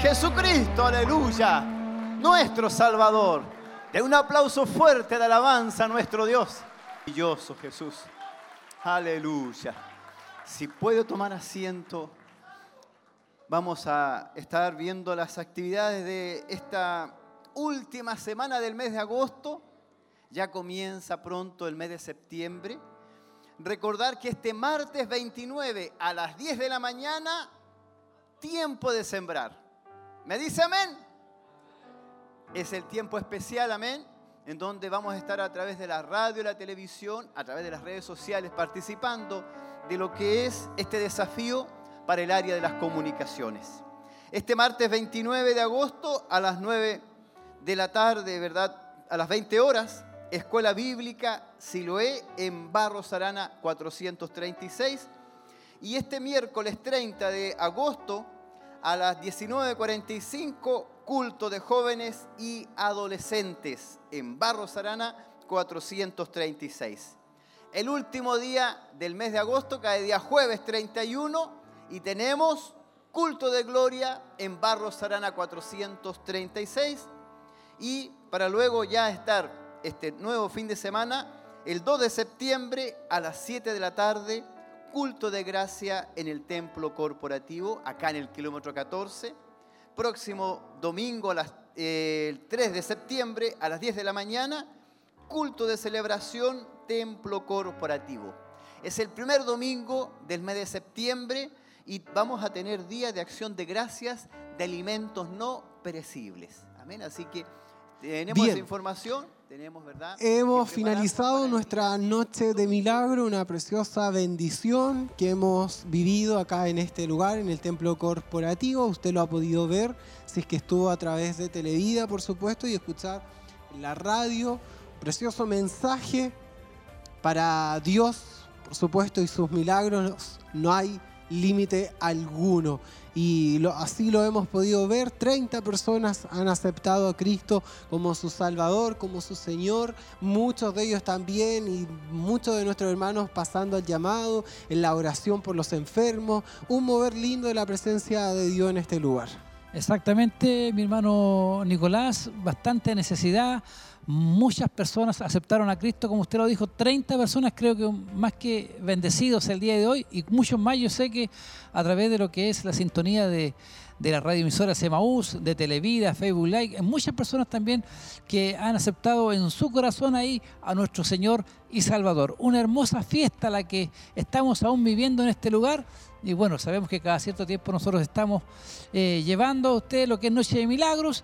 Jesucristo, aleluya. Nuestro Salvador. De un aplauso fuerte de alabanza a nuestro Dios. Maravilloso Jesús. Aleluya. Si puedo tomar asiento, vamos a estar viendo las actividades de esta última semana del mes de agosto. Ya comienza pronto el mes de septiembre. Recordar que este martes 29 a las 10 de la mañana, tiempo de sembrar. ¿Me dice amén? Es el tiempo especial, amén, en donde vamos a estar a través de la radio, la televisión, a través de las redes sociales, participando de lo que es este desafío para el área de las comunicaciones. Este martes 29 de agosto a las 9 de la tarde, ¿verdad? A las 20 horas, Escuela Bíblica Siloé en Barros Arana 436. Y este miércoles 30 de agosto a las 19.45, culto de jóvenes y adolescentes en Barros Arana 436. El último día del mes de agosto cae día jueves 31 y tenemos culto de gloria en Barros Arana 436 y para luego ya estar este nuevo fin de semana, el 2 de septiembre a las 7 de la tarde, culto de gracia en el templo corporativo, acá en el kilómetro 14. Próximo domingo, a las, eh, el 3 de septiembre, a las 10 de la mañana, culto de celebración, templo corporativo. Es el primer domingo del mes de septiembre y vamos a tener día de acción de gracias de alimentos no perecibles. Amén. Así que tenemos Bien. esa información, tenemos, ¿verdad? Hemos finalizado nuestra noche de milagro, una preciosa bendición que hemos vivido acá en este lugar, en el templo corporativo. Usted lo ha podido ver si es que estuvo a través de Televida, por supuesto, y escuchar la radio. Precioso mensaje para Dios, por supuesto, y sus milagros. No hay límite alguno. Y lo- así lo hemos podido ver. 30 personas han aceptado a Cristo como su Salvador, como su Señor. Muchos de ellos también y muchos de nuestros hermanos pasando al llamado, en la oración por los enfermos. Un mover lindo de la presencia de Dios en este lugar. Exactamente, mi hermano Nicolás, bastante necesidad. Muchas personas aceptaron a Cristo, como usted lo dijo, 30 personas creo que más que bendecidos el día de hoy y muchos más yo sé que a través de lo que es la sintonía de, de la radioemisora Semaús, de Televida, Facebook Live, muchas personas también que han aceptado en su corazón ahí a nuestro Señor y Salvador. Una hermosa fiesta la que estamos aún viviendo en este lugar y bueno, sabemos que cada cierto tiempo nosotros estamos eh, llevando a usted lo que es Noche de Milagros.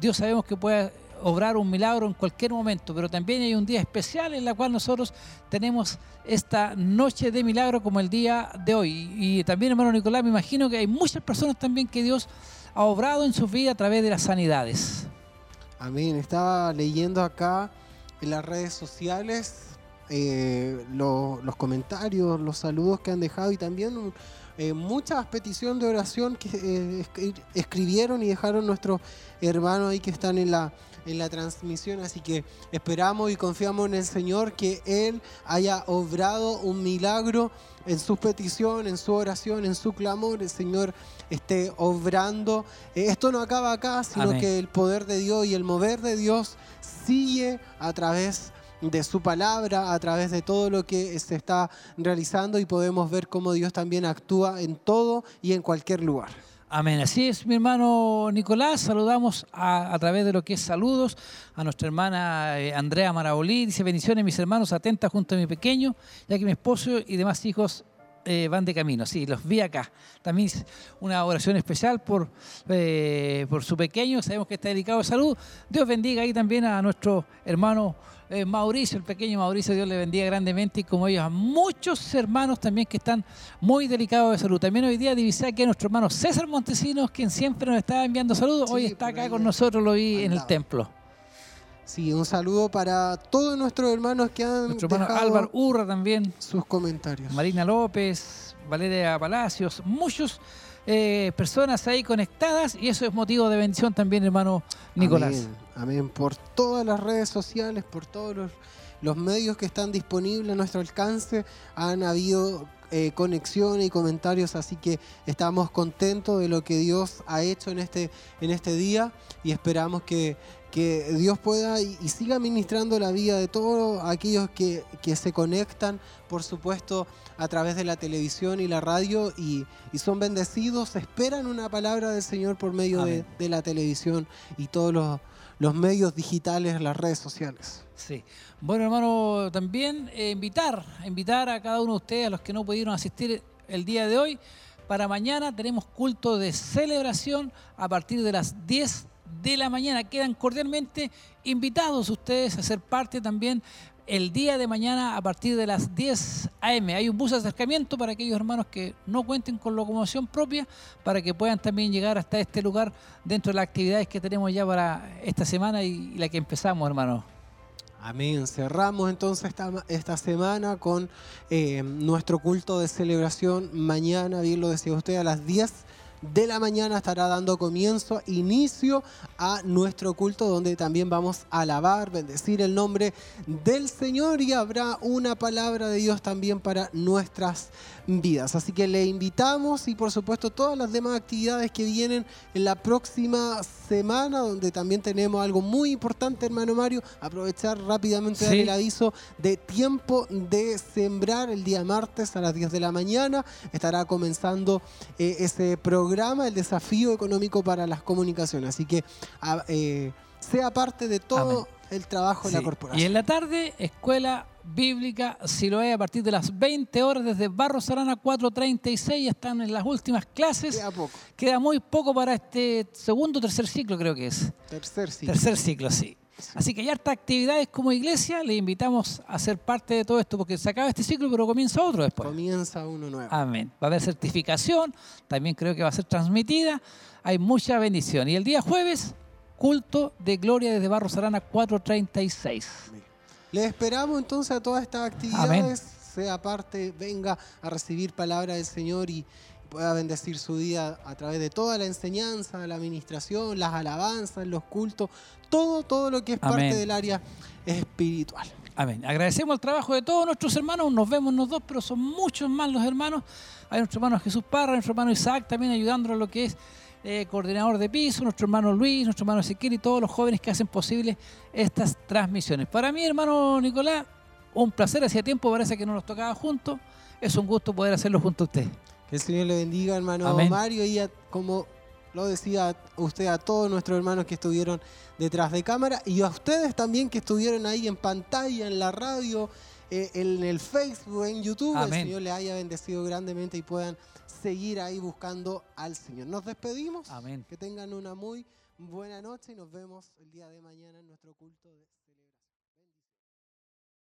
Dios sabemos que puede obrar un milagro en cualquier momento, pero también hay un día especial en la cual nosotros tenemos esta noche de milagro como el día de hoy. Y también, hermano Nicolás, me imagino que hay muchas personas también que Dios ha obrado en su vida a través de las sanidades. Amén. Estaba leyendo acá en las redes sociales eh, lo- los comentarios, los saludos que han dejado y también eh, muchas peticiones de oración que eh, escri- escribieron y dejaron nuestros hermanos ahí que están en la, en la transmisión. Así que esperamos y confiamos en el Señor que Él haya obrado un milagro en su petición, en su oración, en su clamor. El Señor esté obrando. Eh, esto no acaba acá, sino Amén. que el poder de Dios y el mover de Dios sigue a través de su palabra, a través de todo lo que se está realizando y podemos ver cómo Dios también actúa en todo y en cualquier lugar. Amén. Así es, mi hermano Nicolás. Saludamos a, través de lo que es saludos a nuestra hermana eh, Andrea Marabolí. Dice bendiciones, mis hermanos, atenta junto a mi pequeño, ya que mi esposo y demás hijos eh, van de camino. Sí, los vi acá. También una oración especial por, eh, por su pequeño. Sabemos que está dedicado a salud. Dios bendiga ahí también a nuestro hermano eh, Mauricio, el pequeño Mauricio. Dios le bendiga grandemente y como ellos a muchos hermanos también que están muy delicados de salud. También hoy día divisé aquí a nuestro hermano César Montesinos, quien siempre nos está enviando saludos. hoy está acá con nosotros, lo vi en el templo. Sí, un saludo para todos nuestros hermanos que han Nuestro hermano dejado Álvaro Urra también. sus comentarios. Marina López, Valeria Palacios, muchas personas ahí conectadas y eso es motivo de bendición también, hermano Nicolás. Amén, amén. Por todas las redes sociales, por todos los los medios que están disponibles a nuestro alcance han habido eh, conexiones y comentarios, así que estamos contentos de lo que Dios ha hecho en este, en este día y esperamos que, que Dios pueda y, y siga ministrando la vida de todos aquellos que, que se conectan, por supuesto, a través de la televisión y la radio y, y son bendecidos, esperan una palabra del Señor por medio de, de la televisión y todos los, los medios digitales, las redes sociales. Sí. Bueno, hermano, también eh, invitar, invitar a cada uno de ustedes, a los que no pudieron asistir el día de hoy, para mañana tenemos culto de celebración a partir de las 10 de la mañana. Quedan cordialmente invitados ustedes a ser parte también el día de mañana a partir de las 10 a.m. Hay un bus de acercamiento para aquellos hermanos que no cuenten con locomoción propia, para que puedan también llegar hasta este lugar dentro de las actividades que tenemos ya para esta semana y, la que empezamos, hermano. Amén. Cerramos entonces esta, esta semana con eh, nuestro culto de celebración. Mañana, bien lo decía usted, a las 10 de la mañana estará dando comienzo, inicio a nuestro culto donde también vamos a alabar, bendecir el nombre del Señor y habrá una palabra de Dios también para nuestras vidas. Así que le invitamos y por supuesto todas las demás actividades que vienen en la próxima semana donde también tenemos algo muy importante, hermano Mario, aprovechar rápidamente dar el aviso de tiempo de sembrar el día martes a las 10 de la mañana. Estará comenzando eh, ese programa, el desafío económico para las comunicaciones. Así que a- eh, sea parte de todo Amén. el trabajo de la Sí. corporación. Y en la tarde, Escuela Bíblica Siloé a partir de las 20 horas desde Barros Arana 436. Están en las últimas clases. Queda poco. Queda muy poco para este segundo o tercer ciclo, creo que es. Tercer ciclo. Tercer ciclo, sí. Así que hay hartas actividades como iglesia. Le invitamos a ser parte de todo esto porque se acaba este ciclo, pero comienza otro después. Comienza uno nuevo. Amén. Va a haber certificación, también creo que va a ser transmitida. Hay mucha bendición. Y el día jueves, culto de gloria desde Barros Arana 436. Les esperamos entonces a todas estas actividades. Sea parte, venga a recibir palabra del Señor y pueda bendecir su día a través de toda la enseñanza, la administración, las alabanzas, los cultos, todo, todo lo que es Amén. parte del área espiritual. Amén. Agradecemos el trabajo de todos nuestros hermanos. Nos vemos los dos, pero son muchos más los hermanos. Hay nuestro hermano Jesús Parra, nuestro hermano Isaac también ayudándonos en lo que es eh, coordinador de piso, nuestro hermano Luis, nuestro hermano Ezequiel y todos los jóvenes que hacen posible estas transmisiones. Para mí, hermano Nicolás, un placer. Hacía tiempo, parece que no nos tocaba juntos. Es un gusto poder hacerlo junto a usted. El Señor le bendiga, hermano Amén. Mario, y a- como lo decía usted, a todos nuestros hermanos que estuvieron detrás de cámara y a ustedes también que estuvieron ahí en pantalla, en la radio, eh, en el Facebook, en YouTube. Amén. El Señor les haya bendecido grandemente y puedan seguir ahí buscando al Señor. Nos despedimos. Amén. Que tengan una muy buena noche y nos vemos el día de mañana en nuestro culto de